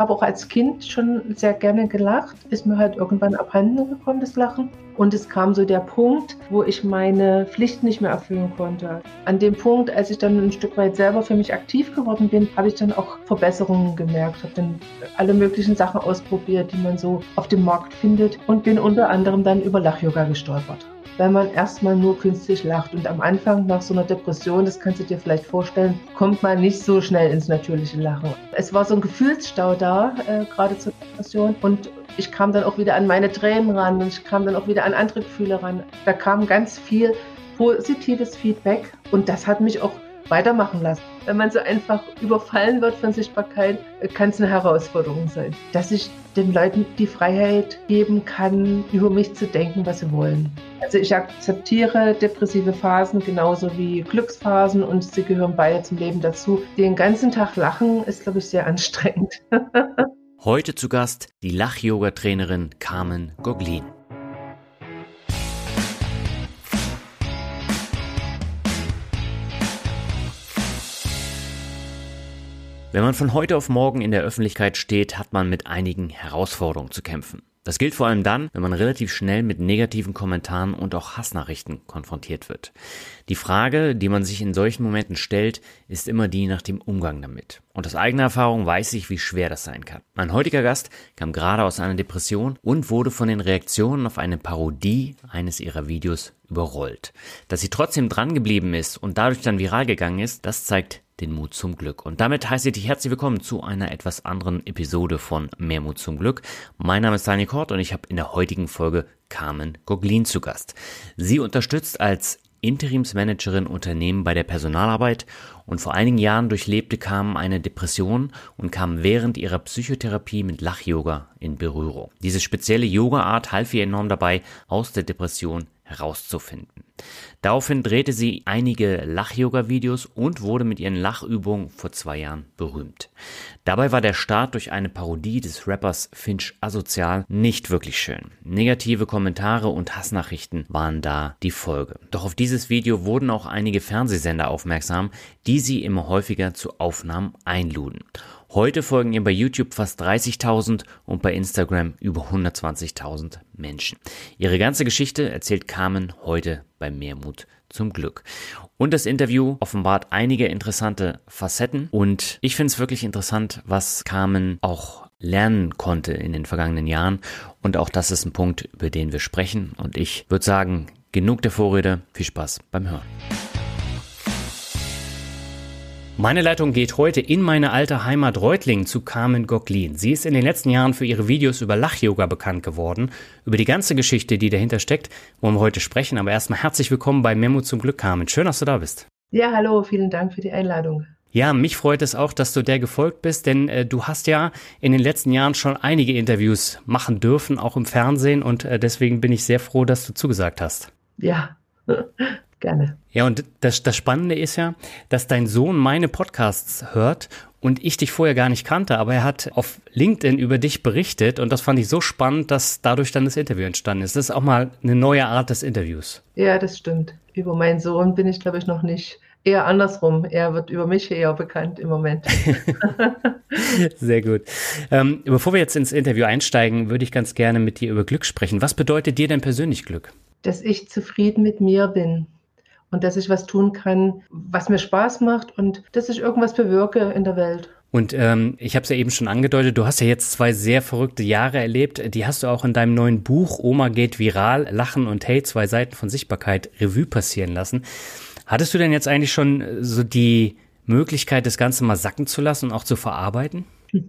habe auch als Kind schon sehr gerne gelacht, ist mir halt irgendwann abhanden gekommen, das Lachen. Und es kam so der Punkt, wo ich meine Pflicht nicht mehr erfüllen konnte. An dem Punkt, als ich dann ein Stück weit selber für mich aktiv geworden bin, habe ich dann auch Verbesserungen gemerkt, habe dann alle möglichen Sachen ausprobiert, die man so auf dem Markt findet und bin unter anderem dann über Lach-Yoga gestolpert weil man erstmal nur künstlich lacht. Und am Anfang nach so einer Depression, das kannst du dir vielleicht vorstellen, kommt man nicht so schnell ins natürliche Lachen. Es war so ein Gefühlsstau da, äh, gerade zur Depression. Und ich kam dann auch wieder an meine Tränen ran und ich kam dann auch wieder an andere Gefühle ran. Da kam ganz viel positives Feedback und das hat mich auch weitermachen lassen. Wenn man so einfach überfallen wird von Sichtbarkeit, kann es eine Herausforderung sein. Dass ich den Leuten die Freiheit geben kann, über mich zu denken, was sie wollen. Also ich akzeptiere depressive Phasen genauso wie Glücksphasen und sie gehören beide zum Leben dazu. Den ganzen Tag lachen ist, glaube ich, sehr anstrengend. Heute zu Gast die Lach-Yoga-Trainerin Carmen Goglin. Wenn man von heute auf morgen in der Öffentlichkeit steht, hat man mit einigen Herausforderungen zu kämpfen. Das gilt vor allem dann, wenn man relativ schnell mit negativen Kommentaren und auch Hassnachrichten konfrontiert wird. Die Frage, die man sich in solchen Momenten stellt, ist immer die nach dem Umgang damit. Und aus eigener Erfahrung weiß ich, wie schwer das sein kann. Mein heutiger Gast kam gerade aus einer Depression und wurde von den Reaktionen auf eine Parodie eines ihrer Videos überrollt. Dass sie trotzdem dran geblieben ist und dadurch dann viral gegangen ist, das zeigt den Mut zum Glück. Und damit heiße ich dich herzlich willkommen zu einer etwas anderen Episode von Mehr Mut zum Glück. Mein Name ist Daniel Kort und ich habe in der heutigen Folge Carmen Goglin zu Gast. Sie unterstützt als Interimsmanagerin Unternehmen bei der Personalarbeit und vor einigen Jahren durchlebte Carmen eine Depression und kam während ihrer Psychotherapie mit Lach-Yoga in Berührung. Diese spezielle Yoga-Art half ihr enorm dabei, aus der Depression herauszufinden. Daraufhin drehte sie einige Lach-Yoga-Videos und wurde mit ihren Lachübungen vor zwei Jahren berühmt. Dabei war der Start durch eine Parodie des Rappers Finch Asozial nicht wirklich schön. Negative Kommentare und Hassnachrichten waren da die Folge. Doch auf dieses Video wurden auch einige Fernsehsender aufmerksam, die sie immer häufiger zu Aufnahmen einluden. Heute folgen ihr bei YouTube fast 30.000 und bei Instagram über 120.000 Menschen. Ihre ganze Geschichte erzählt Carmen heute bei Mehrmut zum Glück. Und das Interview offenbart einige interessante Facetten und ich finde es wirklich interessant, was Carmen auch lernen konnte in den vergangenen Jahren und auch das ist ein Punkt, über den wir sprechen und ich würde sagen, genug der Vorrede, viel Spaß beim Hören. Meine Leitung geht heute in meine alte Heimat Reutlingen zu Carmen Gocklin. Sie ist in den letzten Jahren für ihre Videos über Lach-Yoga bekannt geworden. Über die ganze Geschichte, die dahinter steckt, wollen wir heute sprechen. Aber erstmal herzlich willkommen bei Memo zum Glück, Carmen. Schön, dass du da bist. Ja, hallo, vielen Dank für die Einladung. Ja, mich freut es auch, dass du der gefolgt bist, denn äh, du hast ja in den letzten Jahren schon einige Interviews machen dürfen, auch im Fernsehen. Und äh, deswegen bin ich sehr froh, dass du zugesagt hast. Ja, gerne. Ja, und das, das Spannende ist ja, dass dein Sohn meine Podcasts hört und ich dich vorher gar nicht kannte, aber er hat auf LinkedIn über dich berichtet und das fand ich so spannend, dass dadurch dann das Interview entstanden ist. Das ist auch mal eine neue Art des Interviews. Ja, das stimmt. Über meinen Sohn bin ich, glaube ich, noch nicht. Eher andersrum. Er wird über mich eher bekannt im Moment. Sehr gut. Ähm, bevor wir jetzt ins Interview einsteigen, würde ich ganz gerne mit dir über Glück sprechen. Was bedeutet dir denn persönlich Glück? Dass ich zufrieden mit mir bin und dass ich was tun kann, was mir Spaß macht und dass ich irgendwas bewirke in der Welt. Und ähm, ich habe es ja eben schon angedeutet, du hast ja jetzt zwei sehr verrückte Jahre erlebt. Die hast du auch in deinem neuen Buch Oma geht viral, Lachen und Hate, zwei Seiten von Sichtbarkeit, Revue passieren lassen. Hattest du denn jetzt eigentlich schon äh, so die Möglichkeit, das Ganze mal sacken zu lassen und auch zu verarbeiten?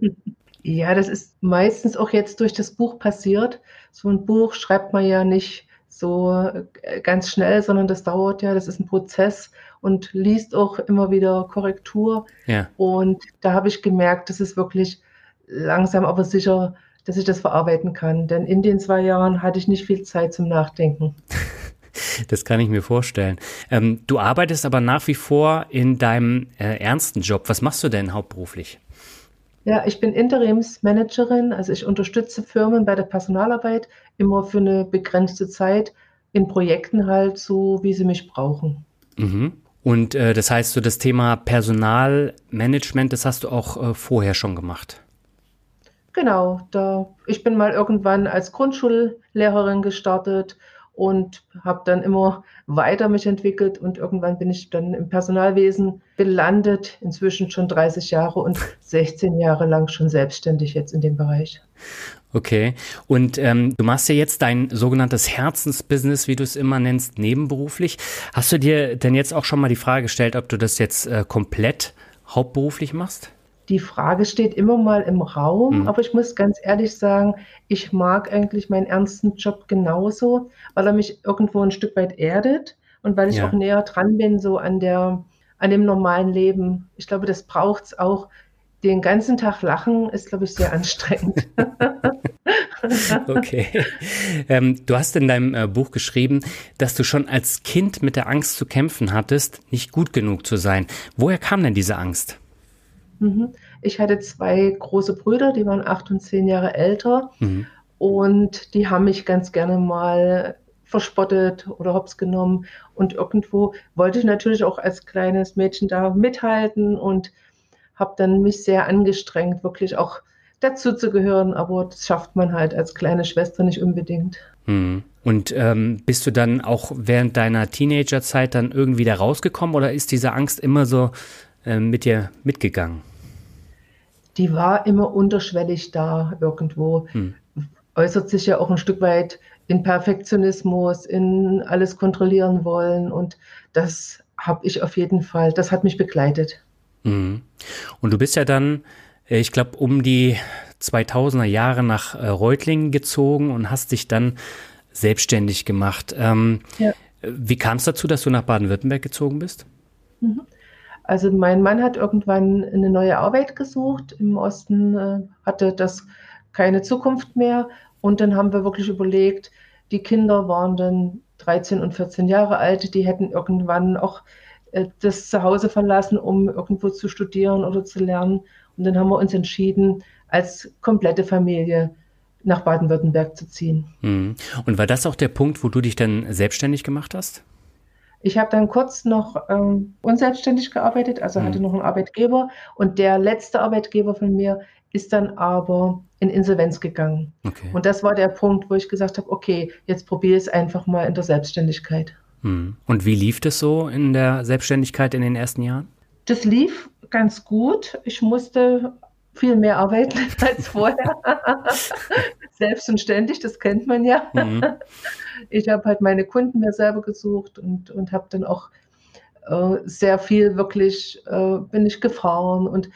Ja, das ist meistens auch jetzt durch das Buch passiert. So ein Buch schreibt man ja nicht so äh, ganz schnell, sondern das dauert ja, das ist ein Prozess und liest auch immer wieder Korrektur. Ja. Und da habe ich gemerkt, das ist wirklich langsam, aber sicher, dass ich das verarbeiten kann. Denn in den zwei Jahren hatte ich nicht viel Zeit zum Nachdenken. Das kann ich mir vorstellen. Ähm, du arbeitest aber nach wie vor in deinem äh, ernsten Job. Was machst du denn hauptberuflich? Ja, ich bin Interimsmanagerin, also ich unterstütze Firmen bei der Personalarbeit immer für eine begrenzte Zeit in Projekten halt so, wie sie mich brauchen. Mhm. Und äh, das heißt, so das Thema Personalmanagement, das hast du auch äh, vorher schon gemacht? Genau, da ich bin mal irgendwann als Grundschullehrerin gestartet und habe dann immer weiter mich entwickelt und irgendwann bin ich dann im Personalwesen gelandet, inzwischen schon 30 Jahre und 16 Jahre lang schon selbstständig jetzt in dem Bereich. Okay, und ähm, du machst ja jetzt dein sogenanntes Herzensbusiness, wie du es immer nennst, nebenberuflich. Hast du dir denn jetzt auch schon mal die Frage gestellt, ob du das jetzt äh, komplett hauptberuflich machst? Die Frage steht immer mal im Raum, mhm. aber ich muss ganz ehrlich sagen, ich mag eigentlich meinen ernsten Job genauso, weil er mich irgendwo ein Stück weit erdet und weil ich ja. auch näher dran bin, so an der, an dem normalen Leben. Ich glaube, das braucht es auch. Den ganzen Tag lachen ist, glaube ich, sehr anstrengend. okay. Ähm, du hast in deinem äh, Buch geschrieben, dass du schon als Kind mit der Angst zu kämpfen hattest, nicht gut genug zu sein. Woher kam denn diese Angst? Mhm. Ich hatte zwei große Brüder, die waren acht und zehn Jahre älter. Mhm. Und die haben mich ganz gerne mal verspottet oder hops genommen. Und irgendwo wollte ich natürlich auch als kleines Mädchen da mithalten und habe dann mich sehr angestrengt, wirklich auch dazu zu gehören. Aber das schafft man halt als kleine Schwester nicht unbedingt. Mhm. Und ähm, bist du dann auch während deiner Teenagerzeit dann irgendwie da rausgekommen oder ist diese Angst immer so äh, mit dir mitgegangen? Die war immer unterschwellig da irgendwo. Hm. Äußert sich ja auch ein Stück weit in Perfektionismus, in alles kontrollieren wollen. Und das habe ich auf jeden Fall, das hat mich begleitet. Mhm. Und du bist ja dann, äh, ich glaube, um die 2000er Jahre nach äh, Reutlingen gezogen und hast dich dann selbstständig gemacht. Ähm, ja. Wie kam es dazu, dass du nach Baden-Württemberg gezogen bist? Mhm. Also mein Mann hat irgendwann eine neue Arbeit gesucht. Im Osten äh, hatte das keine Zukunft mehr. Und dann haben wir wirklich überlegt, die Kinder waren dann 13 und 14 Jahre alt, die hätten irgendwann auch äh, das Zuhause verlassen, um irgendwo zu studieren oder zu lernen. Und dann haben wir uns entschieden, als komplette Familie nach Baden-Württemberg zu ziehen. Mhm. Und war das auch der Punkt, wo du dich dann selbstständig gemacht hast? Ich habe dann kurz noch ähm, unselbstständig gearbeitet, also mhm. hatte noch einen Arbeitgeber und der letzte Arbeitgeber von mir ist dann aber in Insolvenz gegangen. Okay. Und das war der Punkt, wo ich gesagt habe, okay, jetzt probiere es einfach mal in der Selbstständigkeit. Mhm. Und wie lief das so in der Selbstständigkeit in den ersten Jahren? Das lief ganz gut. Ich musste viel mehr arbeiten als vorher. Selbst und ständig, das kennt man ja. Mhm. Ich habe halt meine Kunden mir selber gesucht und, und habe dann auch äh, sehr viel wirklich, äh, bin ich gefahren und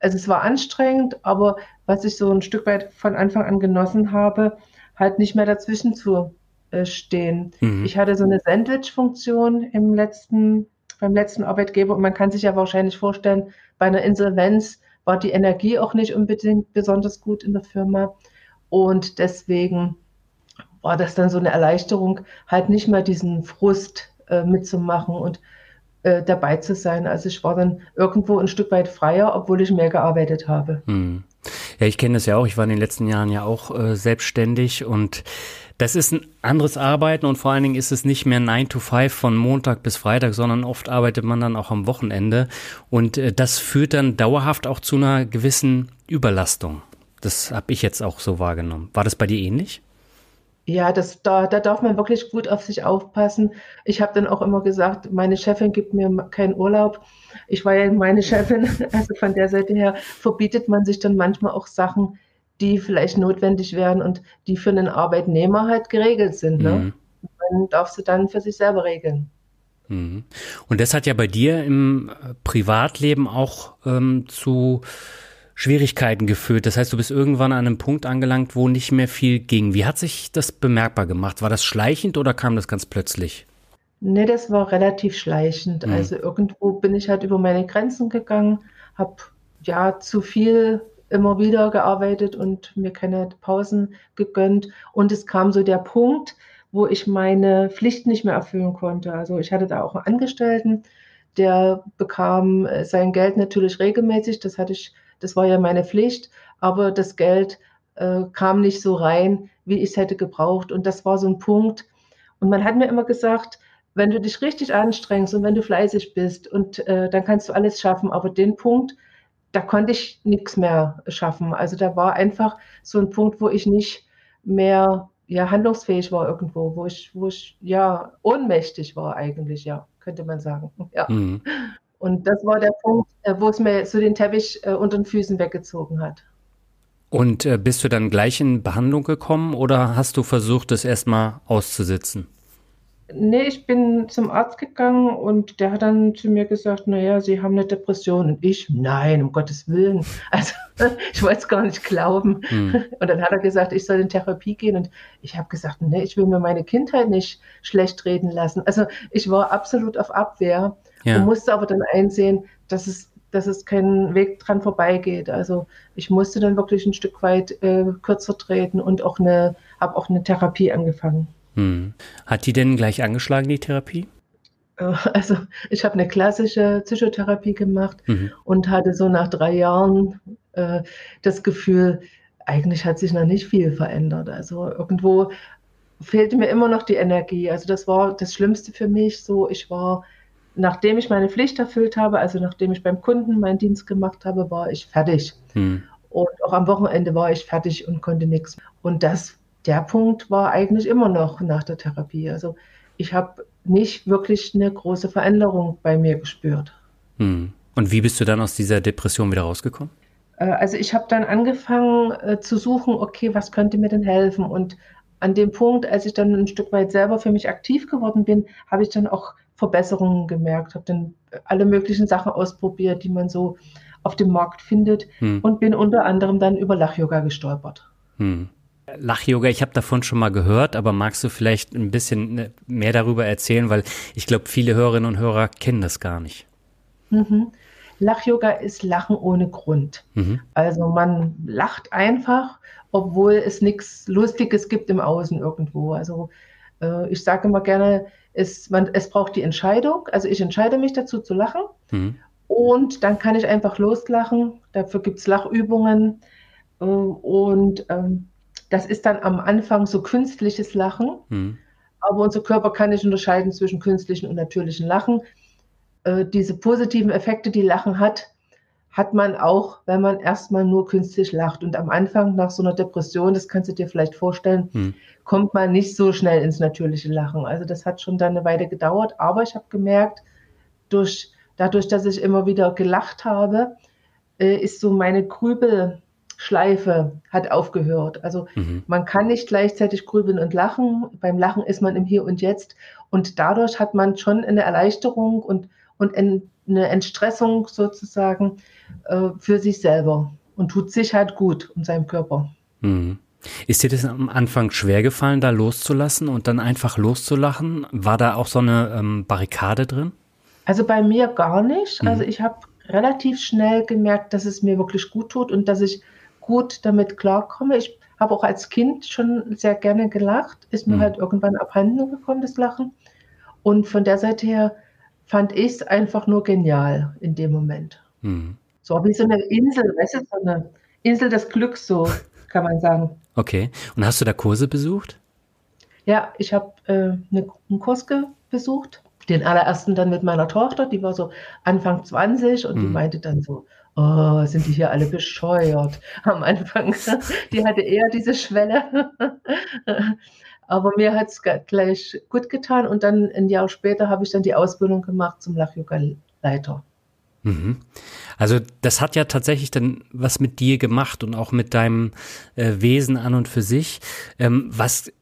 also es war anstrengend, aber was ich so ein Stück weit von Anfang an genossen habe, halt nicht mehr dazwischen zu äh, stehen. Mhm. Ich hatte so eine Sandwich-Funktion im letzten, beim letzten Arbeitgeber und man kann sich ja wahrscheinlich vorstellen, bei einer Insolvenz war die Energie auch nicht unbedingt besonders gut in der Firma. Und deswegen war das dann so eine Erleichterung, halt nicht mehr diesen Frust äh, mitzumachen und äh, dabei zu sein. Also ich war dann irgendwo ein Stück weit freier, obwohl ich mehr gearbeitet habe. Hm. Ja, ich kenne das ja auch. Ich war in den letzten Jahren ja auch äh, selbstständig und das ist ein anderes Arbeiten und vor allen Dingen ist es nicht mehr 9 to 5 von Montag bis Freitag, sondern oft arbeitet man dann auch am Wochenende und äh, das führt dann dauerhaft auch zu einer gewissen Überlastung. Das habe ich jetzt auch so wahrgenommen. War das bei dir ähnlich? Ja, das, da, da darf man wirklich gut auf sich aufpassen. Ich habe dann auch immer gesagt, meine Chefin gibt mir keinen Urlaub. Ich war ja meine Chefin, also von der Seite her verbietet man sich dann manchmal auch Sachen, die vielleicht notwendig wären und die für einen Arbeitnehmer halt geregelt sind. Ne? Mhm. Man darf sie dann für sich selber regeln. Mhm. Und das hat ja bei dir im Privatleben auch ähm, zu Schwierigkeiten geführt. Das heißt, du bist irgendwann an einem Punkt angelangt, wo nicht mehr viel ging. Wie hat sich das bemerkbar gemacht? War das schleichend oder kam das ganz plötzlich? Nee, das war relativ schleichend. Mhm. Also irgendwo bin ich halt über meine Grenzen gegangen, habe ja zu viel immer wieder gearbeitet und mir keine Pausen gegönnt. Und es kam so der Punkt, wo ich meine Pflicht nicht mehr erfüllen konnte. Also ich hatte da auch einen Angestellten, der bekam äh, sein Geld natürlich regelmäßig. Das hatte ich, das war ja meine Pflicht, aber das Geld äh, kam nicht so rein, wie ich es hätte gebraucht. Und das war so ein Punkt. Und man hat mir immer gesagt, wenn du dich richtig anstrengst und wenn du fleißig bist und äh, dann kannst du alles schaffen. Aber den Punkt, da konnte ich nichts mehr schaffen. Also da war einfach so ein Punkt, wo ich nicht mehr ja, handlungsfähig war irgendwo, wo ich, wo ich ja ohnmächtig war eigentlich, ja, könnte man sagen. Ja. Mhm. Und das war der Punkt, äh, wo es mir so den Teppich äh, unter den Füßen weggezogen hat. Und äh, bist du dann gleich in Behandlung gekommen oder hast du versucht, das erstmal auszusitzen? Nee, ich bin zum Arzt gegangen und der hat dann zu mir gesagt, naja, Sie haben eine Depression. Und ich, nein, um Gottes Willen. Also ich wollte es gar nicht glauben. Hm. Und dann hat er gesagt, ich soll in Therapie gehen. Und ich habe gesagt, nee, ich will mir meine Kindheit nicht schlecht reden lassen. Also ich war absolut auf Abwehr ja. und musste aber dann einsehen, dass es dass es keinen Weg dran vorbeigeht. Also ich musste dann wirklich ein Stück weit äh, kürzer treten und auch eine, habe auch eine Therapie angefangen. Hm. Hat die denn gleich angeschlagen, die Therapie? Äh, also ich habe eine klassische Psychotherapie gemacht mhm. und hatte so nach drei Jahren äh, das Gefühl, eigentlich hat sich noch nicht viel verändert. Also irgendwo fehlte mir immer noch die Energie. Also das war das Schlimmste für mich. So, ich war, nachdem ich meine Pflicht erfüllt habe, also nachdem ich beim Kunden meinen Dienst gemacht habe, war ich fertig. Mhm. Und auch am Wochenende war ich fertig und konnte nichts. Und das der Punkt war eigentlich immer noch nach der Therapie. Also ich habe nicht wirklich eine große Veränderung bei mir gespürt. Hm. Und wie bist du dann aus dieser Depression wieder rausgekommen? Äh, also ich habe dann angefangen äh, zu suchen, okay, was könnte mir denn helfen? Und an dem Punkt, als ich dann ein Stück weit selber für mich aktiv geworden bin, habe ich dann auch Verbesserungen gemerkt, habe dann alle möglichen Sachen ausprobiert, die man so auf dem Markt findet hm. und bin unter anderem dann über Lach-Yoga gestolpert. Hm. Lach-Yoga, ich habe davon schon mal gehört, aber magst du vielleicht ein bisschen ne, mehr darüber erzählen, weil ich glaube, viele Hörerinnen und Hörer kennen das gar nicht. Mhm. Lach-Yoga ist Lachen ohne Grund. Mhm. Also man lacht einfach, obwohl es nichts Lustiges gibt im Außen irgendwo. Also äh, ich sage immer gerne, es, man, es braucht die Entscheidung. Also ich entscheide mich dazu zu lachen mhm. und dann kann ich einfach loslachen. Dafür gibt es Lachübungen äh, und ähm, das ist dann am Anfang so künstliches Lachen. Mhm. Aber unser Körper kann nicht unterscheiden zwischen künstlichen und natürlichen Lachen. Äh, diese positiven Effekte, die Lachen hat, hat man auch, wenn man erstmal nur künstlich lacht. Und am Anfang nach so einer Depression, das kannst du dir vielleicht vorstellen, hm. kommt man nicht so schnell ins natürliche Lachen. Also das hat schon dann eine Weile gedauert. Aber ich habe gemerkt, durch, dadurch, dass ich immer wieder gelacht habe, äh, ist so meine Grübel, Schleife hat aufgehört. Also mhm. man kann nicht gleichzeitig grübeln und lachen. Beim Lachen ist man im Hier und Jetzt. Und dadurch hat man schon eine Erleichterung und, und eine Entstressung sozusagen äh, für sich selber und tut sich halt gut und seinem Körper. Mhm. Ist dir das am Anfang schwer gefallen, da loszulassen und dann einfach loszulachen? War da auch so eine ähm, Barrikade drin? Also bei mir gar nicht. Mhm. Also ich habe relativ schnell gemerkt, dass es mir wirklich gut tut und dass ich gut damit klarkomme. Ich habe auch als Kind schon sehr gerne gelacht, ist mir mhm. halt irgendwann abhanden gekommen, das Lachen. Und von der Seite her fand ich es einfach nur genial in dem Moment. Mhm. So wie so eine Insel, weißt du, so eine Insel des Glücks, so kann man sagen. Okay. Und hast du da Kurse besucht? Ja, ich habe äh, eine, einen Kurs besucht. Den allerersten dann mit meiner Tochter, die war so Anfang 20 und mhm. die meinte dann so, oh, sind die hier alle bescheuert am Anfang. Die hatte eher diese Schwelle. Aber mir hat es gleich gut getan und dann ein Jahr später habe ich dann die Ausbildung gemacht zum Lach-Yoga-Leiter. Mhm. Also das hat ja tatsächlich dann was mit dir gemacht und auch mit deinem äh, Wesen an und für sich. Ähm, was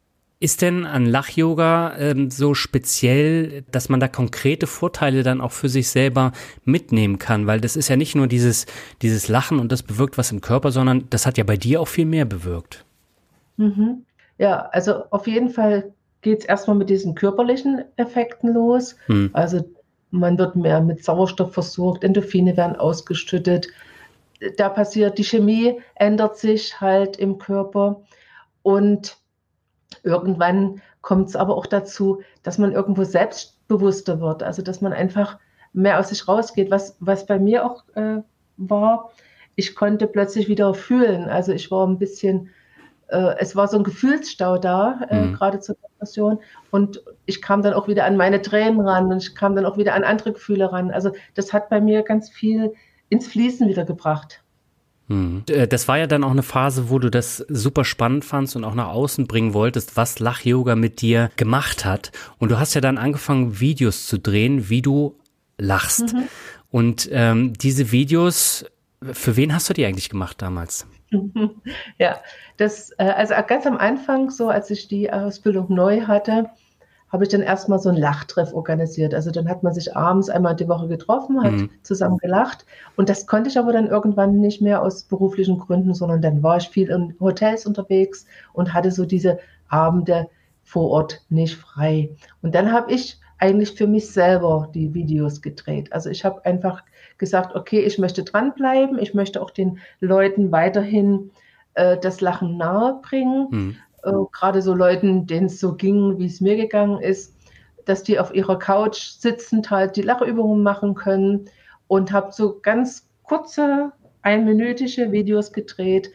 ist denn an Lach-Yoga ähm, so speziell, dass man da konkrete Vorteile dann auch für sich selber mitnehmen kann? Weil das ist ja nicht nur dieses, dieses Lachen und das bewirkt was im Körper, sondern das hat ja bei dir auch viel mehr bewirkt. Mhm. Ja, also auf jeden Fall geht es erstmal mit diesen körperlichen Effekten los. Mhm. Also man wird mehr mit Sauerstoff versorgt, Endorphine werden ausgeschüttet. Da passiert, die Chemie ändert sich halt im Körper und Irgendwann kommt es aber auch dazu, dass man irgendwo selbstbewusster wird, also dass man einfach mehr aus sich rausgeht. Was, was bei mir auch äh, war, ich konnte plötzlich wieder fühlen. Also ich war ein bisschen, äh, es war so ein Gefühlsstau da, äh, mhm. gerade zur Depression. Und ich kam dann auch wieder an meine Tränen ran und ich kam dann auch wieder an andere Gefühle ran. Also das hat bei mir ganz viel ins Fließen wieder gebracht. Hm. Äh, das war ja dann auch eine Phase, wo du das super spannend fandst und auch nach außen bringen wolltest, was Lach-Yoga mit dir gemacht hat. Und du hast ja dann angefangen, Videos zu drehen, wie du lachst. Mhm. Und ähm, diese Videos, für wen hast du die eigentlich gemacht damals? Ja, das, äh, also ganz am Anfang, so als ich die Ausbildung neu hatte, habe ich dann erstmal so einen Lachtreff organisiert. Also dann hat man sich abends einmal die Woche getroffen, hat mhm. zusammen gelacht. Und das konnte ich aber dann irgendwann nicht mehr aus beruflichen Gründen, sondern dann war ich viel in Hotels unterwegs und hatte so diese Abende vor Ort nicht frei. Und dann habe ich eigentlich für mich selber die Videos gedreht. Also ich habe einfach gesagt, okay, ich möchte dranbleiben, ich möchte auch den Leuten weiterhin äh, das Lachen nahebringen. Mhm äh, gerade so Leuten, denen es so ging, wie es mir gegangen ist, dass die auf ihrer Couch sitzend halt die Lachübungen machen können und habe so ganz kurze, einminütige Videos gedreht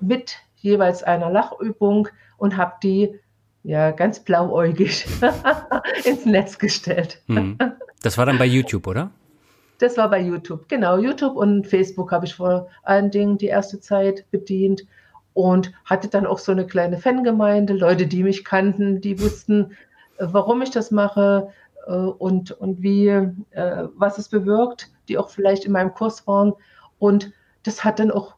mit jeweils einer Lachübung und habe die ja ganz blauäugig ins Netz gestellt. Hm. Das war dann bei YouTube, oder? Das war bei YouTube, genau. YouTube und Facebook habe ich vor allen Dingen die erste Zeit bedient und hatte dann auch so eine kleine Fangemeinde, Leute, die mich kannten, die wussten, äh, warum ich das mache äh, und, und wie, äh, was es bewirkt, die auch vielleicht in meinem Kurs waren. Und das hat dann auch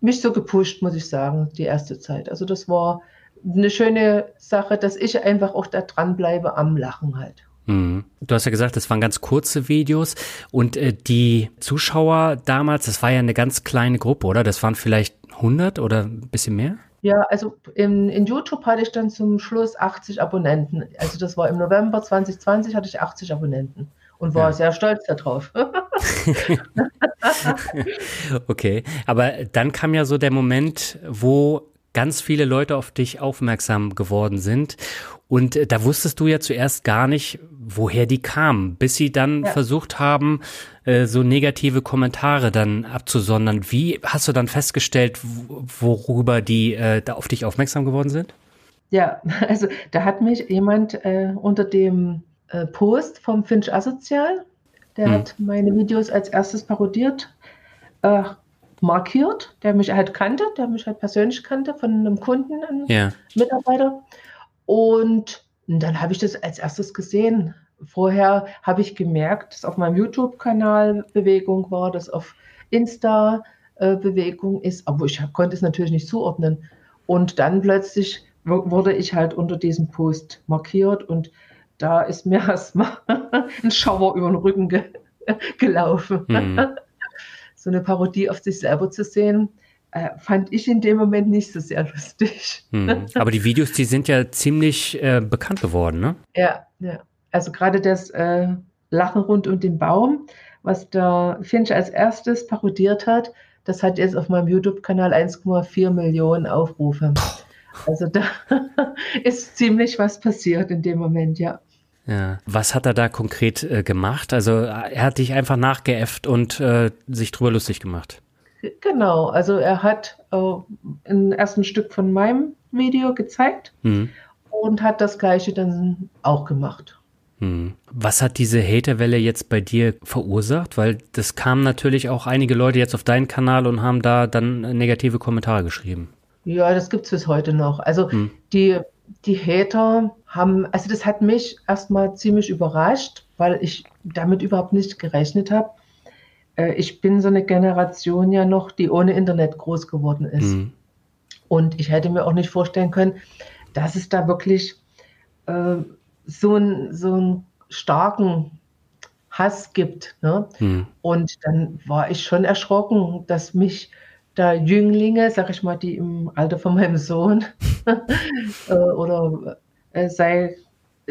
mich so gepusht, muss ich sagen, die erste Zeit. Also das war eine schöne Sache, dass ich einfach auch da dranbleibe am Lachen halt. Mhm. Du hast ja gesagt, das waren ganz kurze Videos und äh, die Zuschauer damals, das war ja eine ganz kleine Gruppe, oder? Das waren vielleicht 100 oder ein bisschen mehr? Ja, also in, in YouTube hatte ich dann zum Schluss 80 Abonnenten. Also das war im November 2020 hatte ich 80 Abonnenten und war ja. sehr stolz darauf. okay, aber dann kam ja so der Moment, wo ganz viele Leute auf dich aufmerksam geworden sind. Und äh, da wusstest du ja zuerst gar nicht, woher die kamen, bis sie dann ja. versucht haben, äh, so negative Kommentare dann abzusondern. Wie hast du dann festgestellt, worüber die äh, da auf dich aufmerksam geworden sind? Ja, also da hat mich jemand äh, unter dem äh, Post vom Finch Asozial, der hm. hat meine Videos als erstes parodiert, äh, markiert, der mich halt kannte, der mich halt persönlich kannte von einem Kunden, einem ja. Mitarbeiter. Und dann habe ich das als erstes gesehen. Vorher habe ich gemerkt, dass auf meinem YouTube-Kanal Bewegung war, dass auf Insta äh, Bewegung ist, aber ich konnte es natürlich nicht zuordnen. Und dann plötzlich wurde ich halt unter diesem Post markiert und da ist mir erstmal ein Schauer über den Rücken ge gelaufen. Mhm so eine Parodie auf sich selber zu sehen, äh, fand ich in dem Moment nicht so sehr lustig. Hm. Aber die Videos, die sind ja ziemlich äh, bekannt geworden, ne? Ja, ja. Also gerade das äh, Lachen rund um den Baum, was der Finch als erstes parodiert hat, das hat jetzt auf meinem YouTube-Kanal 1,4 Millionen Aufrufe. Also da ist ziemlich was passiert in dem Moment, ja. Ja. Was hat er da konkret äh, gemacht? Also er hat dich einfach nachgeäfft und äh, sich drüber lustig gemacht. Genau, also er hat äh, ein erstes Stück von meinem Video gezeigt mhm. und hat das gleiche dann auch gemacht. Mhm. Was hat diese Haterwelle jetzt bei dir verursacht? Weil das kamen natürlich auch einige Leute jetzt auf deinen Kanal und haben da dann negative Kommentare geschrieben. Ja, das gibt es bis heute noch. Also mhm. die die Hater haben, also das hat mich erstmal ziemlich überrascht, weil ich damit überhaupt nicht gerechnet habe. Äh, ich bin so eine Generation ja noch, die ohne Internet groß geworden ist. Mhm. Und ich hätte mir auch nicht vorstellen können, dass es da wirklich äh, so, ein, so einen starken Hass gibt. Ne? Mhm. Und dann war ich schon erschrocken, dass mich da Jünglinge, sag ich mal, die im Alter von meinem Sohn äh, oder äh, sei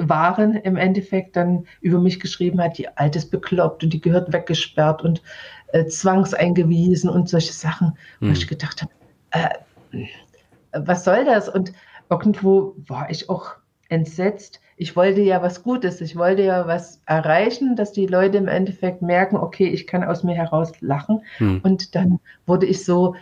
waren im Endeffekt dann über mich geschrieben hat, die Alte ist bekloppt und die gehört weggesperrt und äh, zwangseingewiesen und solche Sachen, wo hm. ich gedacht habe, äh, was soll das? Und irgendwo war ich auch entsetzt. Ich wollte ja was Gutes, ich wollte ja was erreichen, dass die Leute im Endeffekt merken, okay, ich kann aus mir heraus lachen. Hm. Und dann wurde ich so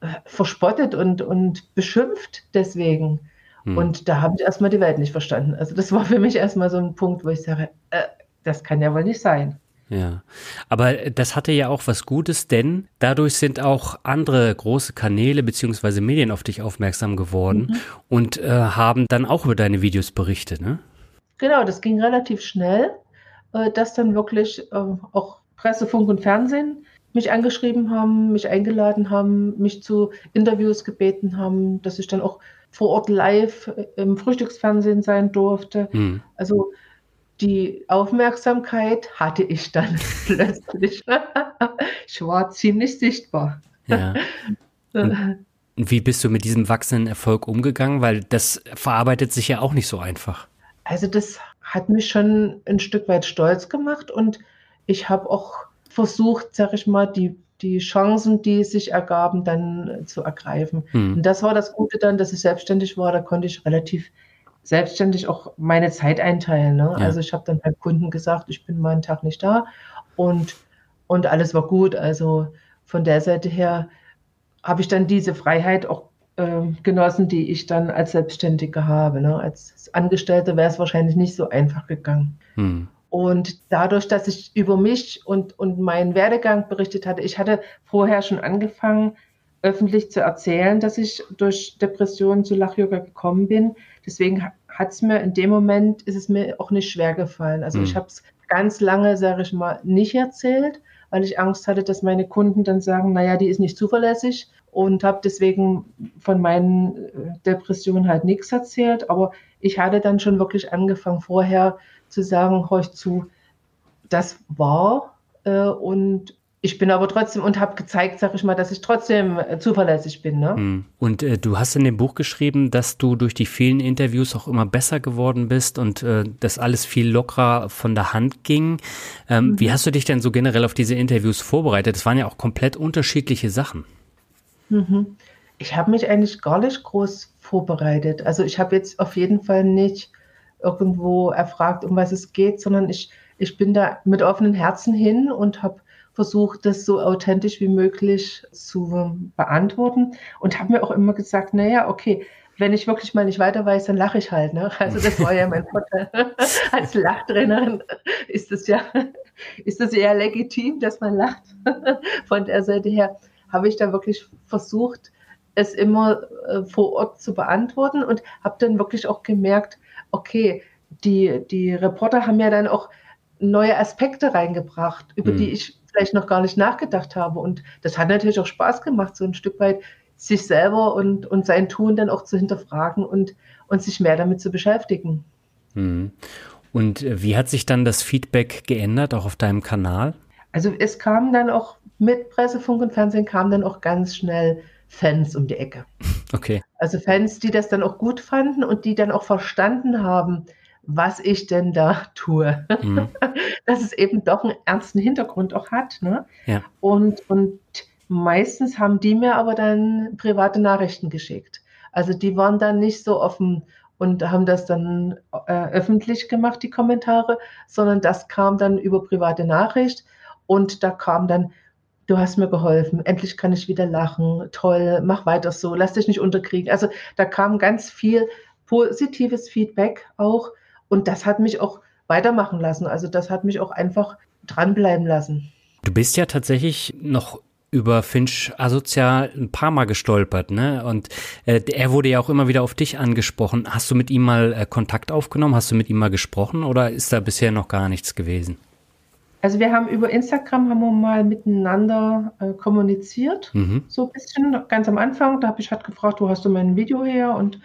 äh, verspottet und, und beschimpft deswegen. Hm. Und da habe ich erstmal die Welt nicht verstanden. Also das war für mich erstmal so ein Punkt, wo ich sage, äh, das kann ja wohl nicht sein. Ja, aber das hatte ja auch was Gutes, denn dadurch sind auch andere große Kanäle beziehungsweise Medien auf dich aufmerksam geworden mhm. und äh, haben dann auch über deine Videos berichtet, ne? Genau, das ging relativ schnell, äh, dass dann wirklich äh, auch Presse, Funk und Fernsehen mich angeschrieben haben, mich eingeladen haben, mich zu Interviews gebeten haben, dass ich dann auch vor Ort live im Frühstücksfernsehen sein durfte. Mhm. Also die Aufmerksamkeit hatte ich dann plötzlich. ich war ziemlich sichtbar. Ja. Und wie bist du mit diesem wachsenden Erfolg umgegangen? Weil das verarbeitet sich ja auch nicht so einfach. Also das hat mich schon ein Stück weit stolz gemacht und ich habe auch versucht, sag ich mal, die, die Chancen, die sich ergaben, dann zu ergreifen. Hm. Und das war das Gute dann, dass ich selbstständig war. Da konnte ich relativ selbstständig auch meine Zeit einteilen. Ne? Ja. Also ich habe dann beim Kunden gesagt, ich bin meinen Tag nicht da und, und alles war gut. Also von der Seite her habe ich dann diese Freiheit auch äh, genossen, die ich dann als Selbstständige habe. Ne? Als Angestellte wäre es wahrscheinlich nicht so einfach gegangen. Hm. Und dadurch, dass ich über mich und, und meinen Werdegang berichtet hatte, ich hatte vorher schon angefangen, öffentlich zu erzählen, dass ich durch Depressionen zu Lach-Yoga gekommen bin. Deswegen hat es mir in dem Moment, ist es mir auch nicht schwer gefallen. Also mhm. ich habe es ganz lange, sage ich mal, nicht erzählt, weil ich Angst hatte, dass meine Kunden dann sagen, naja, die ist nicht zuverlässig und habe deswegen von meinen äh, Depressionen halt nichts erzählt. Aber ich hatte dann schon wirklich angefangen vorher zu sagen, horch zu, das war äh, und ich bin aber trotzdem und habe gezeigt, sag ich mal, dass ich trotzdem äh, zuverlässig bin. Ne? Hm. Und äh, du hast in dem Buch geschrieben, dass du durch die vielen Interviews auch immer besser geworden bist und äh, dass alles viel lockerer von der Hand ging. Ähm, mhm. Wie hast du dich denn so generell auf diese Interviews vorbereitet? Das waren ja auch komplett unterschiedliche Sachen. Mhm. Ich habe mich eigentlich gar nicht groß vorbereitet. Also ich habe jetzt auf jeden Fall nicht irgendwo erfragt, um was es geht, sondern ich, ich bin da mit offenen Herzen hin und habe versucht, das so authentisch wie möglich zu beantworten und habe mir auch immer gesagt, naja, okay, wenn ich wirklich mal nicht weiter weiß, dann lache ich halt. Ne? Also das war ja mein Vorteil. Als Lachtrainerin ist es ja, ist es eher legitim, dass man lacht. Von der Seite her habe ich da wirklich versucht, es immer äh, vor Ort zu beantworten und habe dann wirklich auch gemerkt, okay, die, die Reporter haben ja dann auch neue Aspekte reingebracht, über hm. die ich vielleicht noch gar nicht nachgedacht habe. Und das hat natürlich auch Spaß gemacht, so ein Stück weit sich selber und, und sein Tun dann auch zu hinterfragen und, und sich mehr damit zu beschäftigen. Mhm. Und äh, wie hat sich dann das Feedback geändert, auch auf deinem Kanal? Also es kam dann auch mit Presse, Funk und Fernsehen kamen dann auch ganz schnell Fans um die Ecke. Okay. Also Fans, die das dann auch gut fanden und die dann auch verstanden haben, was ich denn da tue. Mhm. Dass es eben doch einen ernsten Hintergrund auch hat. Ne? Ja. Und, und meistens haben die mir aber dann private Nachrichten geschickt. Also die waren dann nicht so offen und haben das dann äh, öffentlich gemacht, die Kommentare, sondern das kam dann über private Nachricht und da kam dann, du hast mir geholfen, endlich kann ich wieder lachen, toll, mach weiter so, lass dich nicht unterkriegen. Also da kam ganz viel positives Feedback auch und das hat mich auch weitermachen lassen. Also das hat mich auch einfach dranbleiben lassen. Du bist ja tatsächlich noch über Finch asozial ein paar Mal gestolpert, ne? Und äh, er wurde ja auch immer wieder auf dich angesprochen. Hast du mit ihm mal äh, Kontakt aufgenommen? Hast du mit ihm mal gesprochen oder ist da bisher noch gar nichts gewesen? Also wir haben über Instagram haben wir mal miteinander äh, kommuniziert, mhm. so ein bisschen ganz am Anfang. Da habe ich halt gefragt, wo hast du mein Video her? Und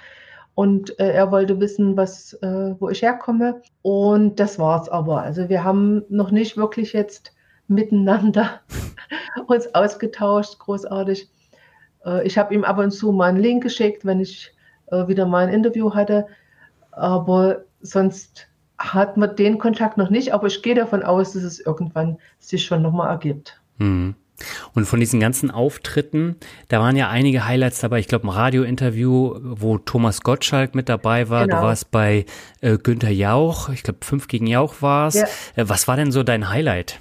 und äh, er wollte wissen, was, äh, wo ich herkomme. Und das war's aber. Also wir haben noch nicht wirklich jetzt miteinander uns ausgetauscht, großartig. Äh, ich habe ihm ab und zu mal einen Link geschickt, wenn ich äh, wieder mal ein Interview hatte. Aber sonst hat man den Kontakt noch nicht. Aber ich gehe davon aus, dass es irgendwann sich schon nochmal ergibt. Mhm. Und von diesen ganzen Auftritten, da waren ja einige Highlights dabei. Ich glaube, ein Radiointerview, wo Thomas Gottschalk mit dabei war. Genau. Du warst bei äh, Günther Jauch. Ich glaube, fünf gegen Jauch war es. Ja. Äh, was war denn so dein Highlight?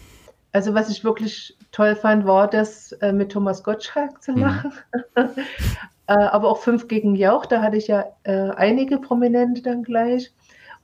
Also, was ich wirklich toll fand, war das äh, mit Thomas Gottschalk zu mhm. machen. Mhm. aber auch fünf gegen Jauch, da hatte ich ja äh, einige Prominente dann gleich.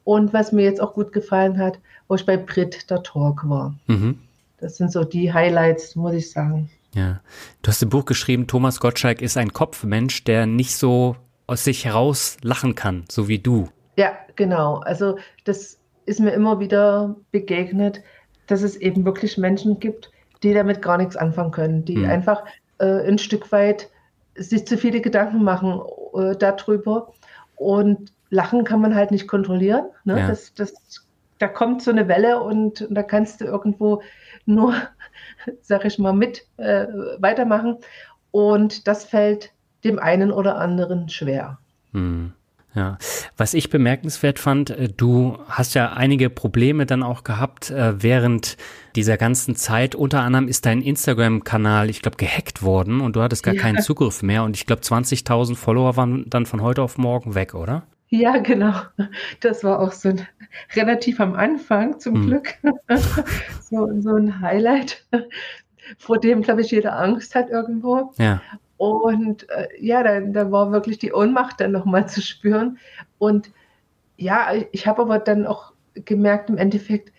Und was mir jetzt auch gut gefallen hat, wo ich bei Brit der Talk war. Mhm. das sind so die Highlights, muss ich sagen. Ja, du hast ein Buch geschrieben, Thomas Gottschalk ist ein Kopfmensch, der nicht so aus sich heraus lachen kann, so wie du. Ja, genau. Also das ist mir immer wieder begegnet, dass es eben wirklich Menschen gibt, die damit gar nichts anfangen können, die mhm. einfach äh, ein Stück weit sich zu viele Gedanken machen äh, darüber. Und Lachen kann man halt nicht kontrollieren. Ne? Ja. Das, das, da kommt so eine Welle und, und da kannst du irgendwo nur, sag ich mal, mit äh, weitermachen. Und das fällt dem einen oder anderen schwer. Mhm. Ja, was ich bemerkenswert fand, äh, du hast ja einige Probleme dann auch gehabt äh, während dieser ganzen Zeit. Unter anderem ist dein Instagram-Kanal, ich glaube, gehackt worden und du hattest gar ja. keinen Zugriff mehr. Und ich glaube, 20.000 Follower waren dann von heute auf morgen weg, oder? Ja, genau. Das war auch so ein, relativ am Anfang zum hm. Glück. so, so ein Highlight, vor dem, glaube ich, jeder Angst hat irgendwo. Ja. Und äh, ja, da, da war wirklich die Ohnmacht dann nochmal zu spüren. Und ja, ich habe aber dann auch gemerkt, im Endeffekt,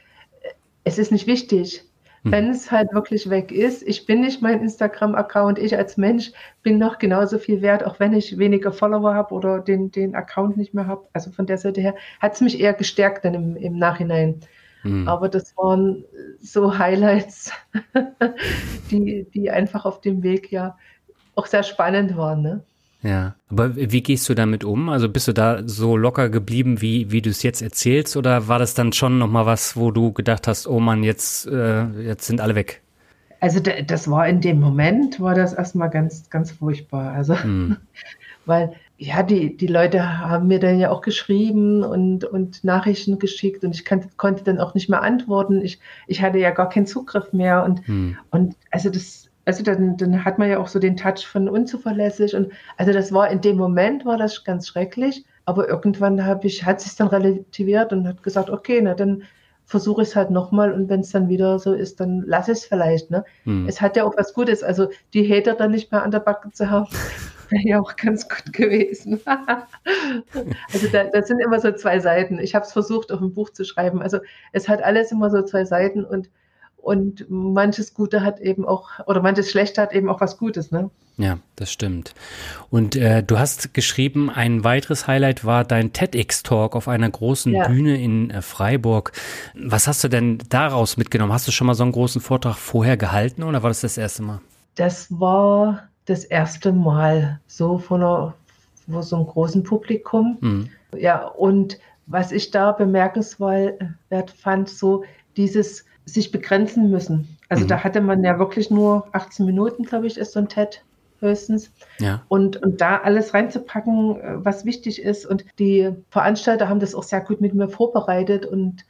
es ist nicht wichtig. Hm. Wenn es halt wirklich weg ist, ich bin nicht mein Instagram-Account, ich als Mensch bin noch genauso viel wert, auch wenn ich weniger Follower habe oder den, den Account nicht mehr habe. Also von der Seite her hat es mich eher gestärkt dann im, im Nachhinein. Hm. Aber das waren so Highlights, die, die einfach auf dem Weg ja auch sehr spannend war. Ne? Ja, aber wie gehst du damit um? Also bist du da so locker geblieben, wie, wie du es jetzt erzählst, oder war das dann schon nochmal was, wo du gedacht hast, oh Mann, jetzt, äh, jetzt sind alle weg? Also das war in dem Moment, war das erstmal ganz, ganz furchtbar. Also, hm. weil ja, die, die Leute haben mir dann ja auch geschrieben und, und Nachrichten geschickt und ich kann, konnte dann auch nicht mehr antworten. Ich, ich hatte ja gar keinen Zugriff mehr und, hm. und also das, also dann, dann hat man ja auch so den Touch von unzuverlässig und also das war in dem Moment war das ganz schrecklich, aber irgendwann habe ich hat sich dann relativiert und hat gesagt, okay, na dann versuche ich es halt nochmal und wenn es dann wieder so ist, dann lass es vielleicht. Ne? Hm. Es hat ja auch was Gutes, also die Hater dann nicht mehr an der Backe zu haben, wäre ja auch ganz gut gewesen. also da, das sind immer so zwei Seiten. Ich habe es versucht, auf ein Buch zu schreiben. Also es hat alles immer so zwei Seiten und und manches Gute hat eben auch, oder manches Schlechte hat eben auch was Gutes, ne? Ja, das stimmt. Und äh, du hast geschrieben, ein weiteres Highlight war dein TEDx-Talk auf einer großen ja. Bühne in äh, Freiburg. Was hast du denn daraus mitgenommen? Hast du schon mal so einen großen Vortrag vorher gehalten oder war das das erste Mal? Das war das erste Mal so von einer, vor so einem großen Publikum. Mhm. Ja, und was ich da bemerkenswert fand, so dieses sich begrenzen müssen. Also mhm. da hatte man ja wirklich nur 18 Minuten, glaube ich, ist so ein TED höchstens. Ja. Und, und da alles reinzupacken, äh, was wichtig ist. Und die Veranstalter haben das auch sehr gut mit mir vorbereitet. Und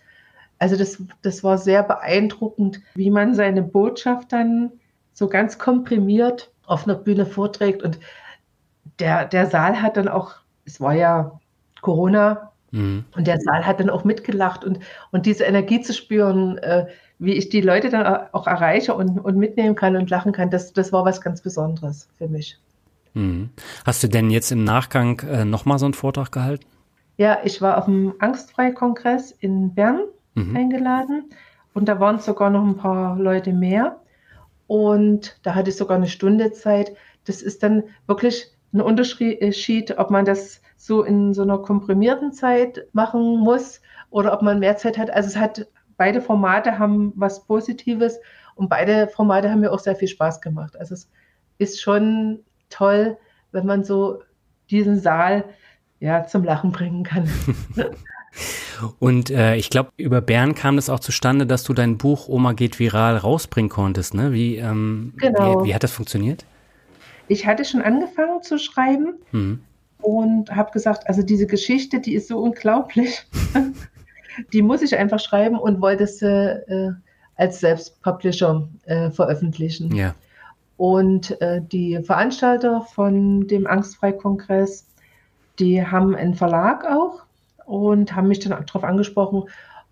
also das, das war sehr beeindruckend, wie man seine Botschaft dann so ganz komprimiert auf einer Bühne vorträgt. Und der, der Saal hat dann auch, es war ja Corona, mhm. und der Saal hat dann auch mitgelacht. Und, und diese Energie zu spüren, äh, wie ich die Leute dann auch erreiche und, und mitnehmen kann und lachen kann, das, das war was ganz Besonderes für mich. Mhm. Hast du denn jetzt im Nachgang äh, nochmal so einen Vortrag gehalten? Ja, ich war auf dem Angstfrei-Kongress in Bern mhm. eingeladen und da waren sogar noch ein paar Leute mehr und da hatte ich sogar eine Stunde Zeit. Das ist dann wirklich ein Unterschied, ob man das so in so einer komprimierten Zeit machen muss oder ob man mehr Zeit hat. Also es hat beide Formate haben was Positives und beide Formate haben mir auch sehr viel Spaß gemacht. Also es ist schon toll, wenn man so diesen Saal ja zum Lachen bringen kann. Und äh, ich glaube, über Bern kam das auch zustande, dass du dein Buch Oma geht viral rausbringen konntest. Ne? Wie, ähm, genau. wie, wie, hat das funktioniert? Ich hatte schon angefangen zu schreiben mhm. Und habe gesagt, also diese Geschichte, die ist so unglaublich. die muss ich einfach schreiben und wollte es äh, als Selbstpublisher äh, veröffentlichen. Ja. Und äh, die Veranstalter von dem Angstfrei-Kongress, die haben einen Verlag auch und haben mich dann darauf angesprochen,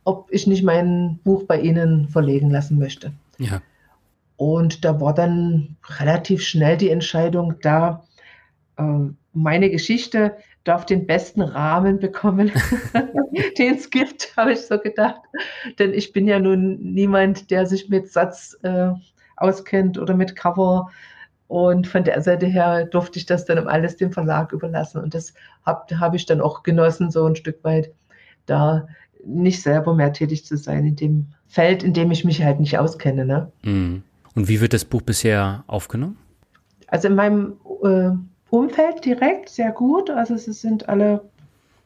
ob ich nicht mein Buch bei ihnen verlegen lassen möchte. Ja. Und da war dann relativ schnell die Entscheidung da, äh, meine Geschichte darf den besten Rahmen bekommen, den es gibt, habe ich so gedacht. Denn ich bin ja nun niemand, der sich mit Satz äh, auskennt oder mit Cover. Und von der Seite her durfte ich das dann alles dem Verlag überlassen. Und das habe hab ich dann auch genossen, so ein Stück weit, da nicht selber mehr tätig zu sein in dem Feld, in dem ich mich halt nicht auskenne. Ne? Mhm. Und wie wird das Buch bisher aufgenommen? Also in meinem äh, Umfeld direkt sehr gut. Also es sind alle,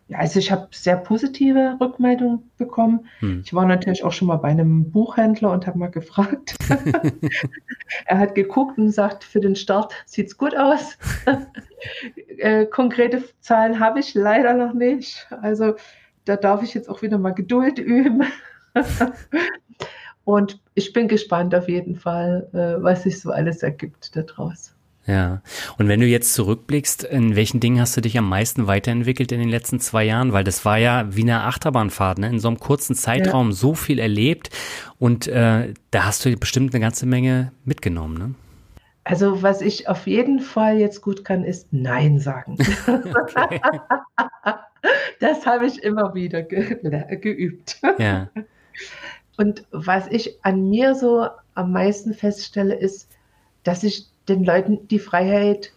ja, also ich habe sehr positive Rückmeldungen bekommen. Hm. Ich war natürlich auch schon mal bei einem Buchhändler und habe mal gefragt. er hat geguckt und sagt, für den Start sieht es gut aus. äh, konkrete Zahlen habe ich leider noch nicht. Also da darf ich jetzt auch wieder mal Geduld üben. und ich bin gespannt auf jeden Fall, äh, was sich so alles ergibt daraus. Ja. Und wenn du jetzt zurückblickst, in welchen Dingen hast du dich am meisten weiterentwickelt in den letzten zwei Jahren? Weil das war ja wie eine Achterbahnfahrt, ne? In so einem kurzen Zeitraum ja. so viel erlebt und äh, da hast du bestimmt eine ganze Menge mitgenommen, ne? Also was ich auf jeden Fall jetzt gut kann, ist Nein sagen. das habe ich immer wieder ge geübt. Ja. Und was ich an mir so am meisten feststelle, ist, dass ich den Leuten die Freiheit